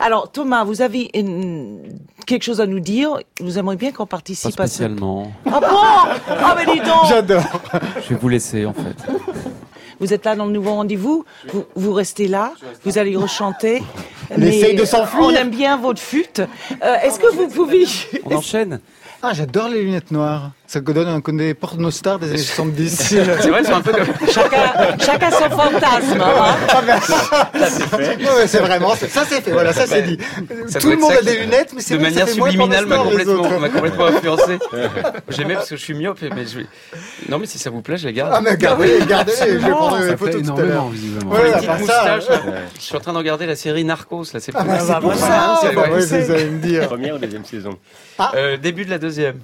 Alors Thomas, vous avez une- quelque chose à nous dire Vous aimeriez bien qu'on Pas participe à ça spécialement. Ah bon Ah mais dis donc J'adore. Je vais vous laisser en fait. Vous êtes là dans le nouveau rendez-vous vous, vous restez là Vous allez rechanter Elle mais essaye de s'enfuir. On aime bien votre fut. Euh, Est-ce que vous pouvez... On enchaîne Ah, j'adore les lunettes noires. Ça donne un côté porno-star des années 70. C'est vrai, sont un peu comme. Chacun, chacun son fantasme. hein. Ouais, ouais, c'est vraiment, ça c'est fait, voilà, ça c'est dit. Ça Tout le monde a des lunettes, mais c'est De vrai ça manière fait subliminale, m'a les complètement, m'a complètement influencé. J'aimais parce que je suis myope, mais je vais- Non, mais si ça vous plaît, je les garde. Ah, mais gardez, gardez-les, je vais prendre Ça une fait photo tout à énormément, l'heure. visiblement. Ouais, Les à petites part ça, moustaches, là. Je suis en train de regarder la série Narcos, là, c'est Ah, bah, c'est pour ça, c'est- bah, c'est me dire. Première ou deuxième saison? Euh, Début de la deuxième.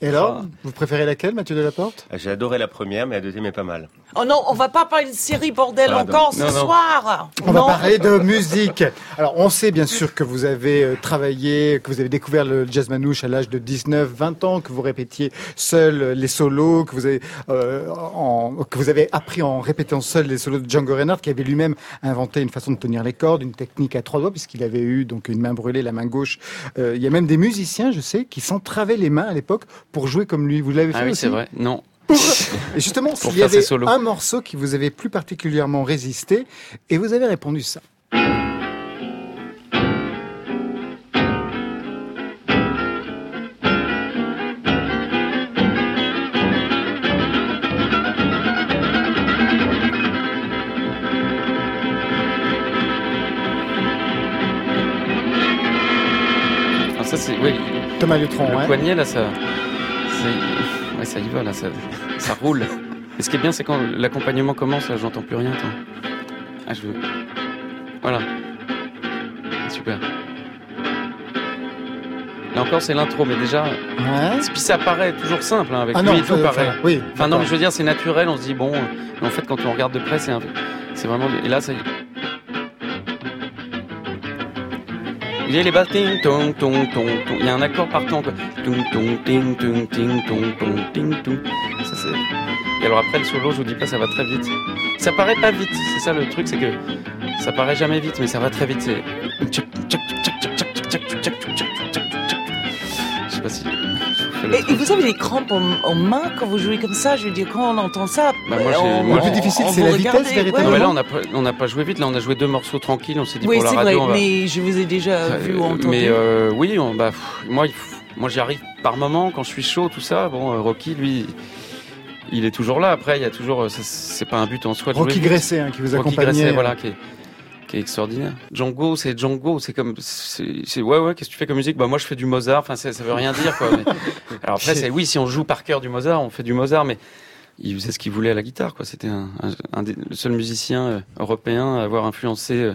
Et alors, vous préférez laquelle, Mathieu Delaporte? J'ai adoré la première, mais la deuxième est pas mal. Oh non, on va pas parler de série bordel Pardon. encore ce Non, soir. On va parler de musique. Alors, on sait bien sûr que vous avez euh, travaillé, que vous avez découvert le jazz manouche à l'âge de 19, 20 ans, que vous répétiez seul euh, les solos, que vous avez, euh, en- que vous avez appris en répétant seul les solos de Django Reinhardt, qui avait lui-même inventé une façon de tenir les cordes, une technique à trois doigts, puisqu'il avait eu donc une main brûlée, la main gauche. Euh, Il y a même des musiciens, je sais, qui s'entravaient les mains à l'époque pour jouer comme lui. Vous l'avez fait Ah oui, aussi c'est vrai. Non. Et justement, Pour s'il y faire ses avait solos. un morceau qui vous avait plus particulièrement résisté, et vous avez répondu ça. Ah, ça, c'est. Oui. Thomas Lutron, Le ouais. poignet, là, ça. Ouais, ça y va, là, ça, ça roule. Et ce qui est bien, c'est quand l'accompagnement commence, là, j'entends plus rien, attends. Ah, je veux. Voilà. Super. Là encore, c'est l'intro, mais déjà. Puis ça paraît toujours simple, hein, avec Ah lui non, et tout, enfin, pareil. enfin, oui, Enfin, non, mais je veux dire, c'est naturel, on se dit, bon. Mais en fait, quand on regarde de près, c'est un... vraiment. Et là, ça y a les basses, ting, tong, tong, tong, tong. Il y a un accord partant, quoi. Tong, ting, ting, tong, tong, ting, tung. Ça, c'est... Et alors après, le solo, je vous dis pas, ça va très vite. Ça paraît pas vite, c'est ça le truc, c'est que ça paraît jamais vite, mais ça va très vite. C'est... Et, vous avez des crampes en, en main quand vous jouez comme ça Je veux dire, quand on entend ça, Bah, moi, on- moi, on- j'ai- on vous regarde, Non, mais là, ouais. on n'a pas, on n'a pas joué vite. Là, on a joué deux morceaux tranquilles. On s'est dit Oui, pour la c'est radio, vrai, on va. mais je vous ai déjà vu ou Euh, entendu. Mais euh, oui, on, bah, pff, moi, moi, j'y arrive par moment quand je suis chaud, tout ça. Bon, euh, Rocky, lui, il est toujours là. Après, il y a toujours, ça, c'est pas un but en soi. De Rocky. Gresset, hein, qui vous Rocky accompagnait, Gresset, euh. voilà, qui est, qui est extraordinaire. Django, c'est Django, c'est comme, c'est, ouais, ouais. Qu'est-ce que tu fais comme musique? Bah, moi, je fais du Mozart. Enfin, ça, ça veut rien dire, quoi. mais- alors après, c'est oui, si on joue par cœur du Mozart, on fait du Mozart, mais il faisait ce qu'il voulait à la guitare, quoi. C'était un, un- un des- le seul musicien euh, européen à avoir influencé euh,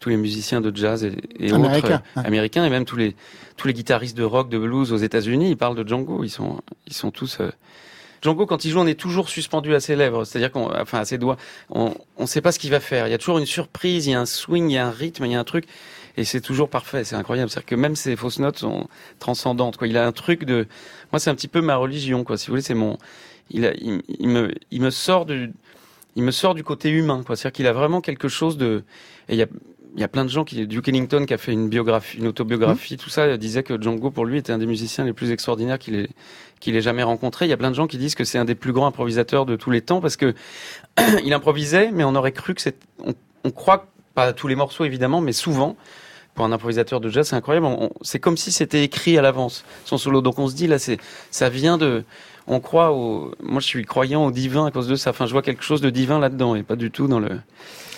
tous les musiciens de jazz et, et Américains, autres euh, ouais. américains et même tous les tous les guitaristes de rock, de blues aux États-Unis. Ils parlent de Django. Ils sont ils sont tous euh, Django, quand il joue, on est toujours suspendu à ses lèvres, c'est-à-dire qu'on, enfin, à ses doigts. On, on sait pas ce qu'il va faire. Il y a toujours une surprise, il y a un swing, il y a un rythme, il y a un truc, et c'est toujours parfait. C'est incroyable. C'est-à-dire que même ses fausses notes sont transcendantes. Quoi. Il a un truc de, moi, c'est un petit peu ma religion, quoi. Si vous voulez, c'est mon, il, a, il, il me, il me sort du, il me sort du côté humain, quoi. C'est-à-dire qu'il a vraiment quelque chose de, et il y a, il y a plein de gens qui, Duke Ellington qui a fait une biographie, une autobiographie, tout ça, disait que Django pour lui était un des musiciens les plus extraordinaires qu'il ait, qu'il ait jamais rencontré. Il y a plein de gens qui disent que c'est un des plus grands improvisateurs de tous les temps parce que il improvisait, mais on aurait cru que c'est, on, on croit pas tous les morceaux évidemment, mais souvent pour un improvisateur de jazz, c'est incroyable. C'est comme si c'était écrit à l'avance son solo. Donc on se dit là, c'est, ça vient de, on croit au, moi je suis croyant au divin à cause de ça. Enfin, je vois quelque chose de divin là-dedans et pas du tout dans le.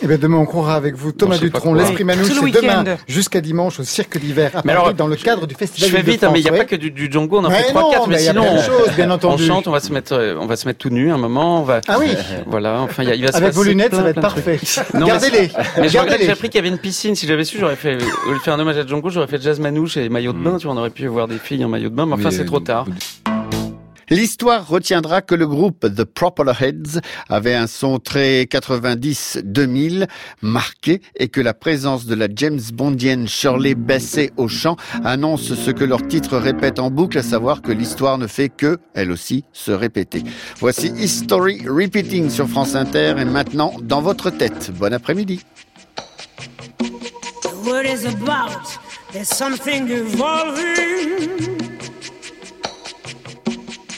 Eh bien, demain, on croira avec vous Thomas je quoi. l'Esprit Manouche, le demain week-end. jusqu'à dimanche au Cirque d'hiver à Mais Paris, alors, dans le cadre du Je Festival fais vite, hein, mais il n'y a pas que du, du Django, on en Mais fait non, trois, quatre, mais mais sinon, on- choses, bien entendu. on chante, on va se mettre, euh, on va se mettre tout nu un moment, on va. Ah oui. Voilà, enfin, il va se Avec vos lunettes, plein, ça va être parfait. Gardez-les. Mais je j'ai appris qu'il y avait une piscine. Si j'avais su, j'aurais fait, au lieu de faire un hommage à Django, j'aurais fait jazz manouche et maillot de bain, tu vois, on aurait pu voir des filles en maillot de bain, mais enfin, Mais, c'est trop tard. L'histoire retiendra que le groupe The Propeller Heads avait un son très 90-2000 marqué et que la présence de la James Bondienne Shirley Bassey au chant annonce ce que leur titre répète en boucle, à savoir que l'histoire ne fait que, elle aussi, se répéter. Voici History Repeating sur France Inter et maintenant dans votre tête. Bon après-midi.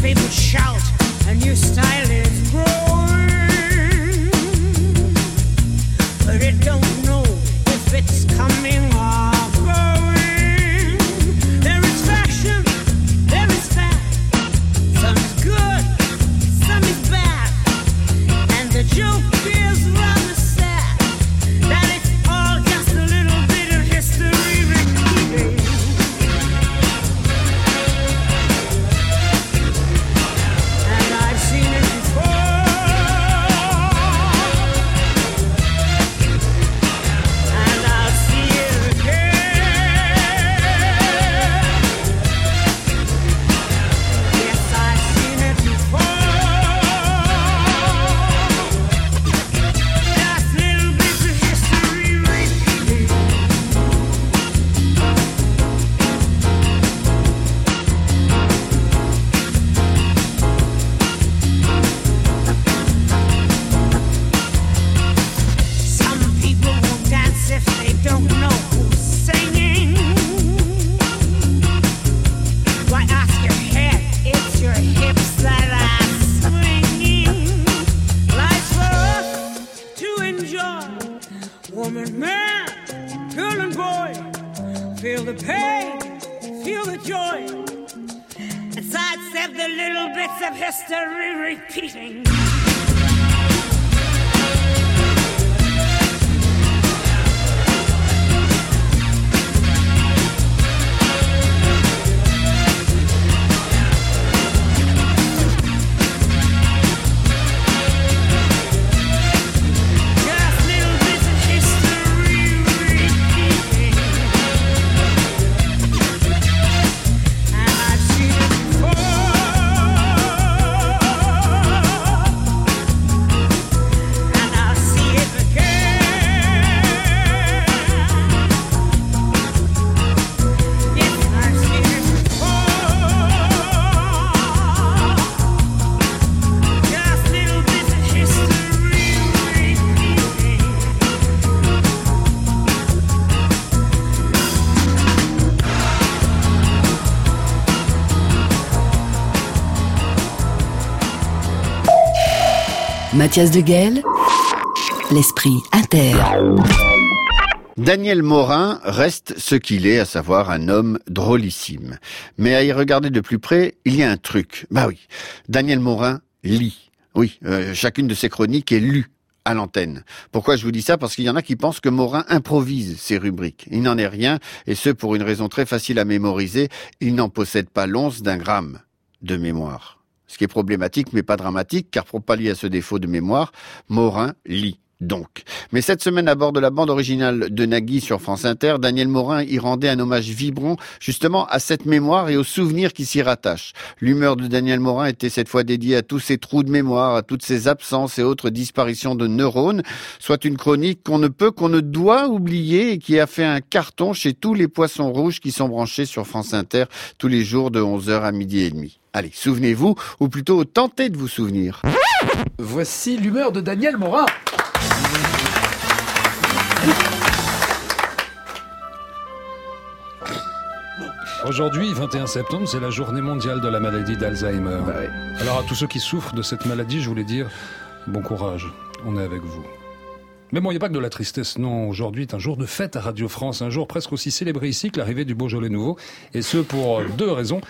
Newspapers shout, a new style Mathias Deguel, l'esprit inter. Daniel Morin reste ce qu'il est, à savoir un homme drôlissime. Mais à y regarder de plus près, il y a un truc. Bah oui, Daniel Morin lit. Oui, euh, chacune de ses chroniques est lue à l'antenne. Pourquoi je vous dis ça? Parce qu'il y en a qui pensent que Morin improvise ses rubriques. Il n'en est rien, et ce pour une raison très facile à mémoriser, il n'en possède pas l'once d'un gramme de mémoire. Ce qui est problématique, mais pas dramatique, car pour pallier à ce défaut de mémoire, Morin lit. Donc. Mais cette semaine, à bord de la bande originale de Nagui sur France Inter, Daniel Morin y rendait un hommage vibrant, justement, à cette mémoire et aux souvenirs qui s'y rattachent. L'humeur de Daniel Morin était cette fois dédiée à tous ces trous de mémoire, à toutes ces absences et autres disparitions de neurones, soit une chronique qu'on ne peut, qu'on ne doit oublier et qui a fait un carton chez tous les poissons rouges qui sont branchés sur France Inter tous les jours de 11h à midi et demi. Allez, souvenez-vous, ou plutôt tentez de vous souvenir. Voici l'humeur de Daniel Morin. Aujourd'hui, 21 septembre, c'est la journée mondiale de la maladie d'Alzheimer. Bah Alors à tous ceux qui souffrent de cette maladie, je voulais dire bon courage, on est avec vous. Mais bon, il n'y a pas que de la tristesse, non. Aujourd'hui est un jour de fête à Radio France, un jour presque aussi célébré ici que l'arrivée du Beaujolais nouveau. Et ce, pour deux raisons.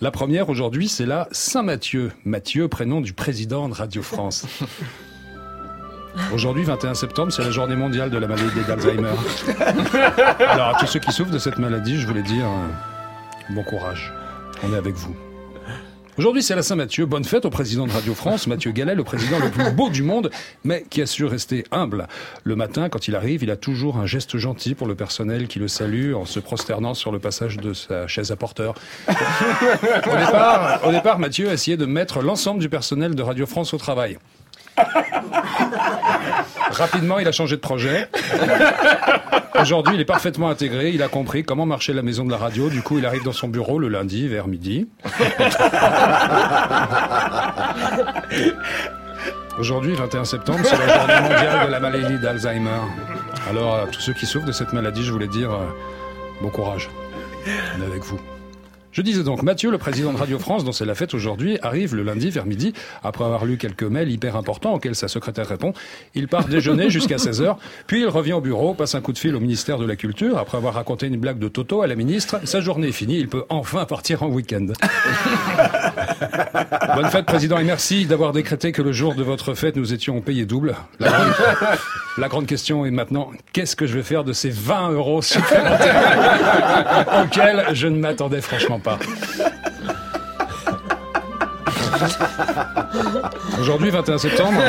La première, aujourd'hui, c'est la Saint-Mathieu. Mathieu, prénom du président de Radio France. Aujourd'hui, 21 septembre, c'est la journée mondiale de la maladie d'Alzheimer. Alors, à tous ceux qui souffrent de cette maladie, je voulais dire euh, bon courage. On est avec vous. Aujourd'hui, c'est la Saint-Mathieu. Bonne fête au président de Radio France, Mathieu Gallet, le président le plus beau du monde, mais qui a su rester humble. Le matin, quand il arrive, il a toujours un geste gentil pour le personnel qui le salue en se prosternant sur le passage de sa chaise à porteur. Au départ, au départ, Mathieu a essayé de mettre l'ensemble du personnel de Radio France au travail. Rapidement, il a changé de projet. Aujourd'hui, il est parfaitement intégré. Il a compris comment marchait la maison de la radio. Du coup, il arrive dans son bureau le lundi vers midi. Aujourd'hui, 21 septembre, c'est la journée mondiale de la maladie d'Alzheimer. Alors, à tous ceux qui souffrent de cette maladie, je voulais dire euh, bon courage. On est avec vous. Je disais donc, Mathieu, le président de Radio France, dont c'est la fête aujourd'hui, arrive le lundi vers midi, après avoir lu quelques mails hyper importants auxquels sa secrétaire répond. Il part déjeuner jusqu'à 16h, puis il revient au bureau, passe un coup de fil au ministère de la Culture, après avoir raconté une blague de Toto à la ministre. Sa journée est finie, il peut enfin partir en week-end. Bonne fête, président, et merci d'avoir décrété que le jour de votre fête, nous étions payés double. La grande, la grande question est maintenant, qu'est-ce que je vais faire de ces 20 euros supplémentaires auxquels je ne m'attendais franchement pas? Aujourd'hui, 21 septembre,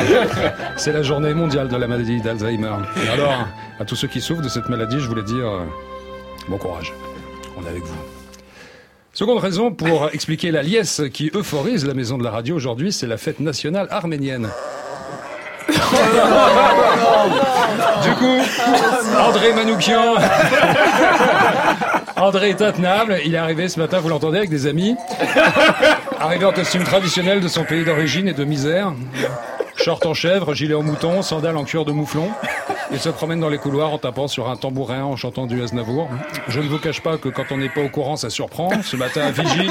c'est la journée mondiale de la maladie d'Alzheimer. Alors, à tous ceux qui souffrent de cette maladie, je voulais dire euh, bon courage. On est avec vous. Seconde raison pour expliquer la liesse qui euphorise la maison de la radio aujourd'hui, c'est la fête nationale arménienne. Du coup, André Manoukian, André est intenable. Il est arrivé ce matin, vous l'entendez, avec des amis. Arrivé en costume traditionnel de son pays d'origine et de misère. Short en chèvre, gilet en mouton, sandales en cuir de mouflon. Il se promène dans les couloirs en tapant sur un tambourin, en chantant du Aznavour. Je ne vous cache pas que quand on n'est pas au courant, ça surprend. Ce matin, un vigile,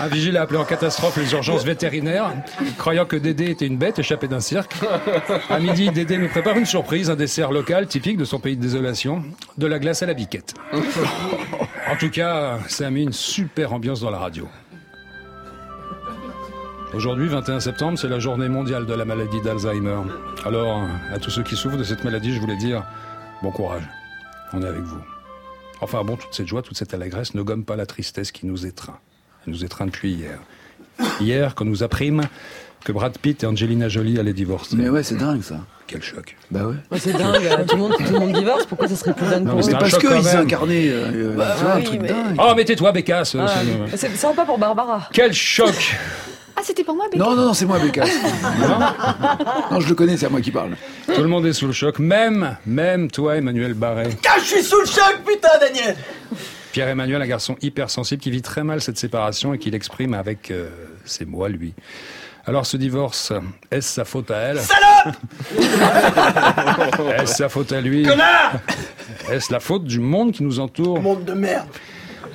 un vigile a appelé en catastrophe les urgences vétérinaires, croyant que Dédé était une bête échappée d'un cirque. À midi, Dédé nous prépare une surprise, un dessert local typique de son pays de désolation, de la glace à la biquette. En tout cas, ça a mis une super ambiance dans la radio. Aujourd'hui, 21 septembre, c'est la journée mondiale de la maladie d'Alzheimer. Alors, à tous ceux qui souffrent de cette maladie, je voulais dire bon courage. On est avec vous. Enfin bon, toute cette joie, toute cette allégresse ne gomme pas la tristesse qui nous étreint. Elle nous étreint depuis hier. Hier, quand nous apprîmes que Brad Pitt et Angelina Jolie allaient divorcer. Mais ouais, c'est dingue ça. Quel choc. Bah ouais. Ouais, c'est dingue, euh, tout le, monde, tout le monde divorce, pourquoi ça serait plus dingue pour un Parce qu'ils incarnaient euh, euh, Bah tu vois, un truc mais- dingue. Oh, mais tais-toi, Bécasse. Ah, c'est- C'est sympa pour Barbara. Quel choc Ah, c'était pour moi, Bécasse Non, non, non, c'est moi, Bécasse. non, je le connais, c'est à moi qui parle. Tout le monde est sous le choc, même, même toi, Emmanuel Barret. Ah, je suis sous le choc, putain, Daniel Pierre-Emmanuel, un garçon hypersensible qui vit très mal cette séparation et qui l'exprime avec euh, ses mots lui. Alors ce divorce, est-ce sa faute à elle? Salope Est-ce sa faute à lui? Connard Est-ce la faute du monde qui nous entoure? Monde de merde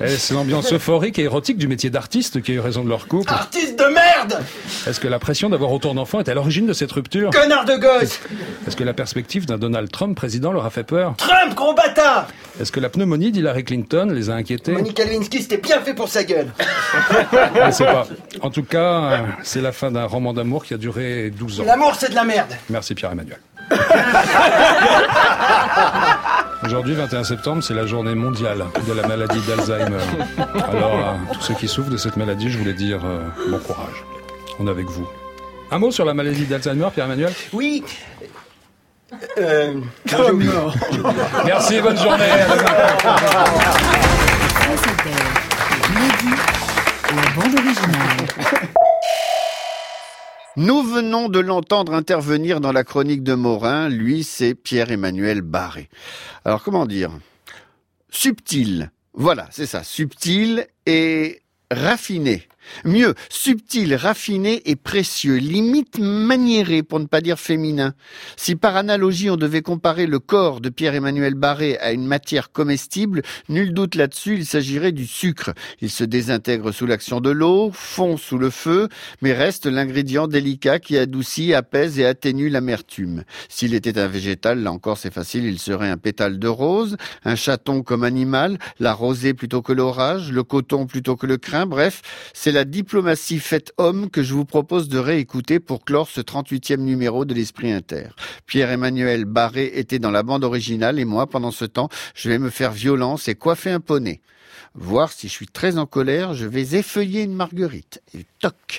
Est-ce l'ambiance euphorique et érotique du métier d'artiste qui a eu raison de leur couple. Artiste de merde! Est-ce que la pression d'avoir autant d'enfants est à l'origine de cette rupture? Connard de gosse! Est-ce que la perspective d'un Donald Trump président leur a fait peur? Trump, gros bâtard! Est-ce que la pneumonie d'Hillary Clinton les a inquiétés? Monica Lewinsky, c'était bien fait pour sa gueule. Je ne sais pas. En tout cas, euh, c'est la fin d'un roman d'amour qui a duré 12 ans. L'amour, c'est de la merde. Merci Pierre-Emmanuel. Aujourd'hui, 21 septembre, c'est la journée mondiale de la maladie d'Alzheimer. Alors, à tous ceux qui souffrent de cette maladie, je voulais dire euh, bon courage. On est avec vous. Un mot sur la maladie d'Alzheimer, Pierre-Emmanuel? Oui Euh... Merci, bonne journée. La bande originale. Nous venons de l'entendre intervenir dans la chronique de Morin. Lui, c'est Pierre-Emmanuel Barré. Alors, comment dire? Subtil. Voilà, c'est ça. Subtil et raffiné. Mieux, subtil, raffiné et précieux, limite maniéré pour ne pas dire féminin. Si par analogie on devait comparer le corps de Pierre-Emmanuel Barré à une matière comestible, nul doute là-dessus, il s'agirait du sucre. Il se désintègre sous l'action de l'eau, fond sous le feu, mais reste l'ingrédient délicat qui adoucit, apaise et atténue l'amertume. S'il était un végétal, là encore c'est facile, il serait un pétale de rose, un chaton comme animal, la rosée plutôt que l'orage, le coton plutôt que le crin, bref, c'est la diplomatie faite homme que je vous propose de réécouter pour clore ce 38e numéro de l'Esprit Inter. Pierre-Emmanuel Barré était dans la bande originale et moi, pendant ce temps, je vais me faire violence et coiffer un poney. Voir si je suis très en colère, je vais effeuiller une marguerite. Et toc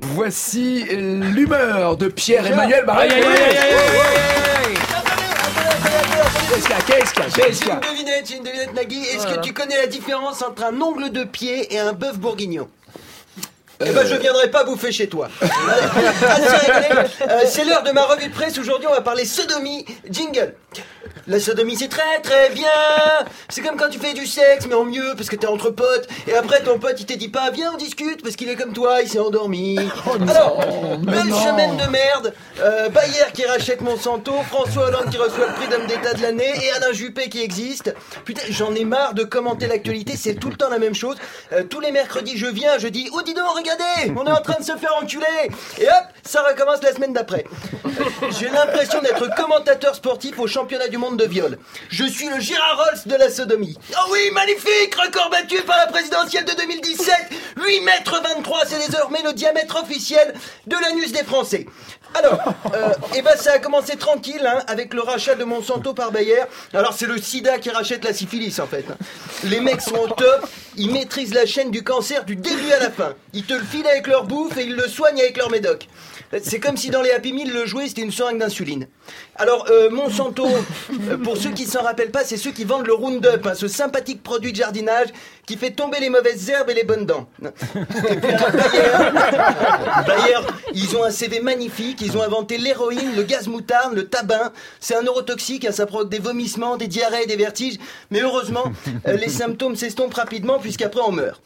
Voici l'humeur de Pierre-Emmanuel Barré. Aïe, aïe, aïe, aïe, aïe, Qu'est-ce qu'il y a Qu'est-ce qu'il y a Qu'est-ce qu'il J'ai y a une devinette, j'ai une devinette, Nagui. Est-ce Voilà. que tu connais la différence entre un ongle de pied et un bœuf bourguignon eh ben, je viendrai pas bouffer chez toi. Euh, c'est l'heure de ma revue de presse. Aujourd'hui, on va parler sodomie. Jingle. La sodomie, c'est très très bien. C'est comme quand tu fais du sexe, mais en mieux, parce que t'es entre potes. Et après, ton pote, il te dit pas, viens, on discute, parce qu'il est comme toi, il s'est endormi. Alors, belle non. semaine de merde. Euh, Bayer qui rachète Monsanto, François Hollande qui reçoit le prix d'homme d'État de l'année, et Alain Juppé qui existe. Putain, j'en ai marre de commenter l'actualité, c'est tout le temps la même chose. Euh, tous les mercredis, je viens, je dis, oh dis donc, regardez, on est en train de se faire enculer. Et hop, ça recommence la semaine d'après. J'ai l'impression d'être commentateur sportif au championnat du monde de viol. Je suis le Gérard Rolls de la sodomie. Oh oui, magnifique Record battu par la présidentielle de 2017 8 mètres 23, c'est désormais le diamètre officiel de l'anus des Français. Alors, euh, eh ben ça a commencé tranquille hein, avec le rachat de Monsanto par Bayer. Alors c'est le sida qui rachète la syphilis en fait. Les mecs sont au top, ils maîtrisent la chaîne du cancer du début à la fin. Ils te le filent avec leur bouffe et ils le soignent avec leur médoc. C'est comme si dans les Happy Meal, le jouet c'était une seringue d'insuline. Alors euh, Monsanto, euh, pour ceux qui s'en rappellent pas, c'est ceux qui vendent le Roundup, hein, ce sympathique produit de jardinage qui fait tomber les mauvaises herbes et les bonnes dents. Et puis Bayer, ils ont un CV magnifique, ils ont inventé l'héroïne, le gaz moutarde, le tabac. C'est un neurotoxique, hein, ça provoque des vomissements, des diarrhées, des vertiges. Mais heureusement, euh, les symptômes s'estompent rapidement puisqu'après on meurt.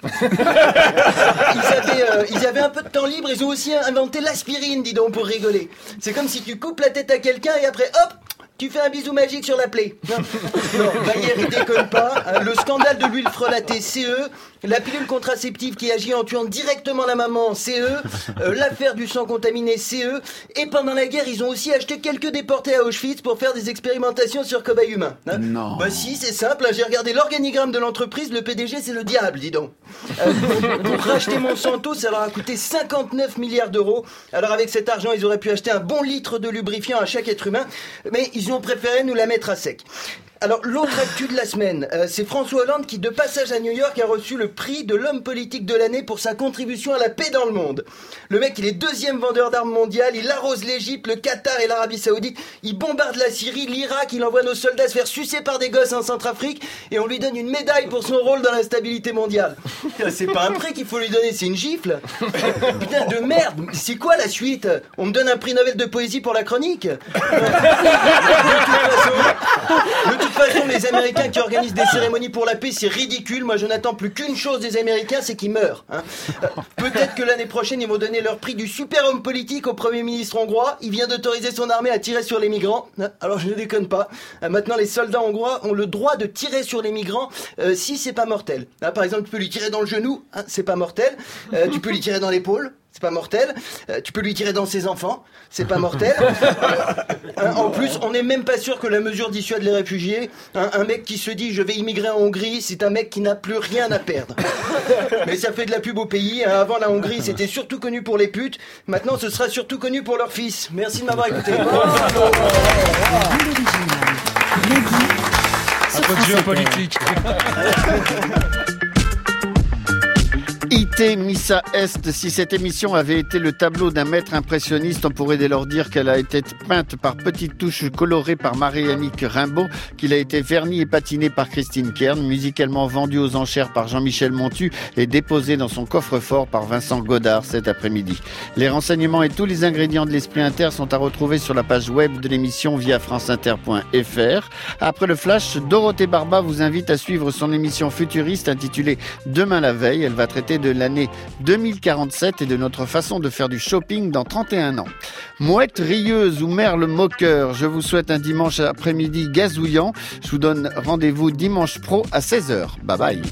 Ils avaient un peu de temps libre, ils ont aussi inventé l'aspirine, dis donc, pour rigoler. C'est comme si tu coupes la tête à quelqu'un et après, hop tu fais un bisou magique sur la plaie. Non, non Bayer, il déconne pas. hein. Le scandale de l'huile frelatée, CE. La pilule contraceptive qui agit en tuant directement la maman, CE. Euh, L'affaire du sang contaminé, CE. Et pendant la guerre, ils ont aussi acheté quelques déportés à Auschwitz pour faire des expérimentations sur cobayes humains. hein. Non. Bah si, c'est simple. J'ai regardé l'organigramme de l'entreprise. Le PDG, c'est le diable, dis donc. Euh, pour racheter Monsanto, ça leur a coûté 59 milliards d'euros. Alors avec cet argent, ils auraient pu acheter un bon litre de lubrifiant à chaque être humain, mais ils ont préféré nous la mettre à sec. Alors l'autre actu de la semaine, euh, c'est François Hollande qui, de passage à New York, a reçu le prix de l'homme politique de l'année pour sa contribution à la paix dans le monde. Le mec, il est deuxième vendeur d'armes mondial, il arrose l'Égypte, le Qatar et l'Arabie Saoudite, il bombarde la Syrie, l'Irak, il envoie nos soldats se faire sucer par des gosses en Centrafrique, et on lui donne une médaille pour son rôle dans la stabilité mondiale. C'est pas un prix qu'il faut lui donner, c'est une gifle. Putain de merde, c'est quoi la suite? On me donne un prix Nobel de poésie pour la chronique? De toute façon, les Américains qui organisent des cérémonies pour la paix, c'est ridicule. Moi, je n'attends plus qu'une chose des Américains, c'est qu'ils meurent. hein. Euh, Peut-être que l'année prochaine, ils vont donner leur prix du super homme politique au Premier ministre hongrois. Il vient d'autoriser son armée à tirer sur les migrants. hein. Alors, je ne déconne pas. Euh, Maintenant, les soldats hongrois ont le droit de tirer sur les migrants euh, si c'est pas mortel. Hein, par exemple, tu peux lui tirer dans le genou, hein, c'est pas mortel. Tu peux lui tirer dans l'épaule. C'est pas mortel. Euh, tu peux lui tirer dans ses enfants. C'est pas mortel. Hein, en plus, on n'est même pas sûr que la mesure dissuade les réfugiés. Hein, un mec qui se dit je vais immigrer en Hongrie, c'est un mec qui n'a plus rien à perdre. Mais ça fait de la pub au pays. hein. Avant la Hongrie, c'était surtout connu pour les putes. Maintenant, ce sera surtout connu pour leurs fils. Merci de m'avoir écouté. Un peu de géopolitique. IT Arte Missa Est. Si cette émission avait été le tableau d'un maître impressionniste, on pourrait dès lors dire qu'elle a été peinte par petites touches colorées par Marie-Annick Rimbaud, qu'il a été verni et patiné par Christine Kern, musicalement vendu aux enchères par Jean-Michel Montu et déposé dans son coffre-fort par Vincent Godard cet après-midi. Les renseignements et tous les ingrédients de l'Esprit Inter sont à retrouver sur la page web de l'émission via franceinter.fr. Après le flash, Dorothée Barba vous invite à suivre son émission futuriste intitulée Demain la veille. Elle va traiter de l'année 2047 et de notre façon de faire du shopping dans 31 ans. Mouette rieuse ou merle moqueur, je vous souhaite un dimanche après-midi gazouillant. Je vous donne rendez-vous dimanche pro à 16h. Bye bye.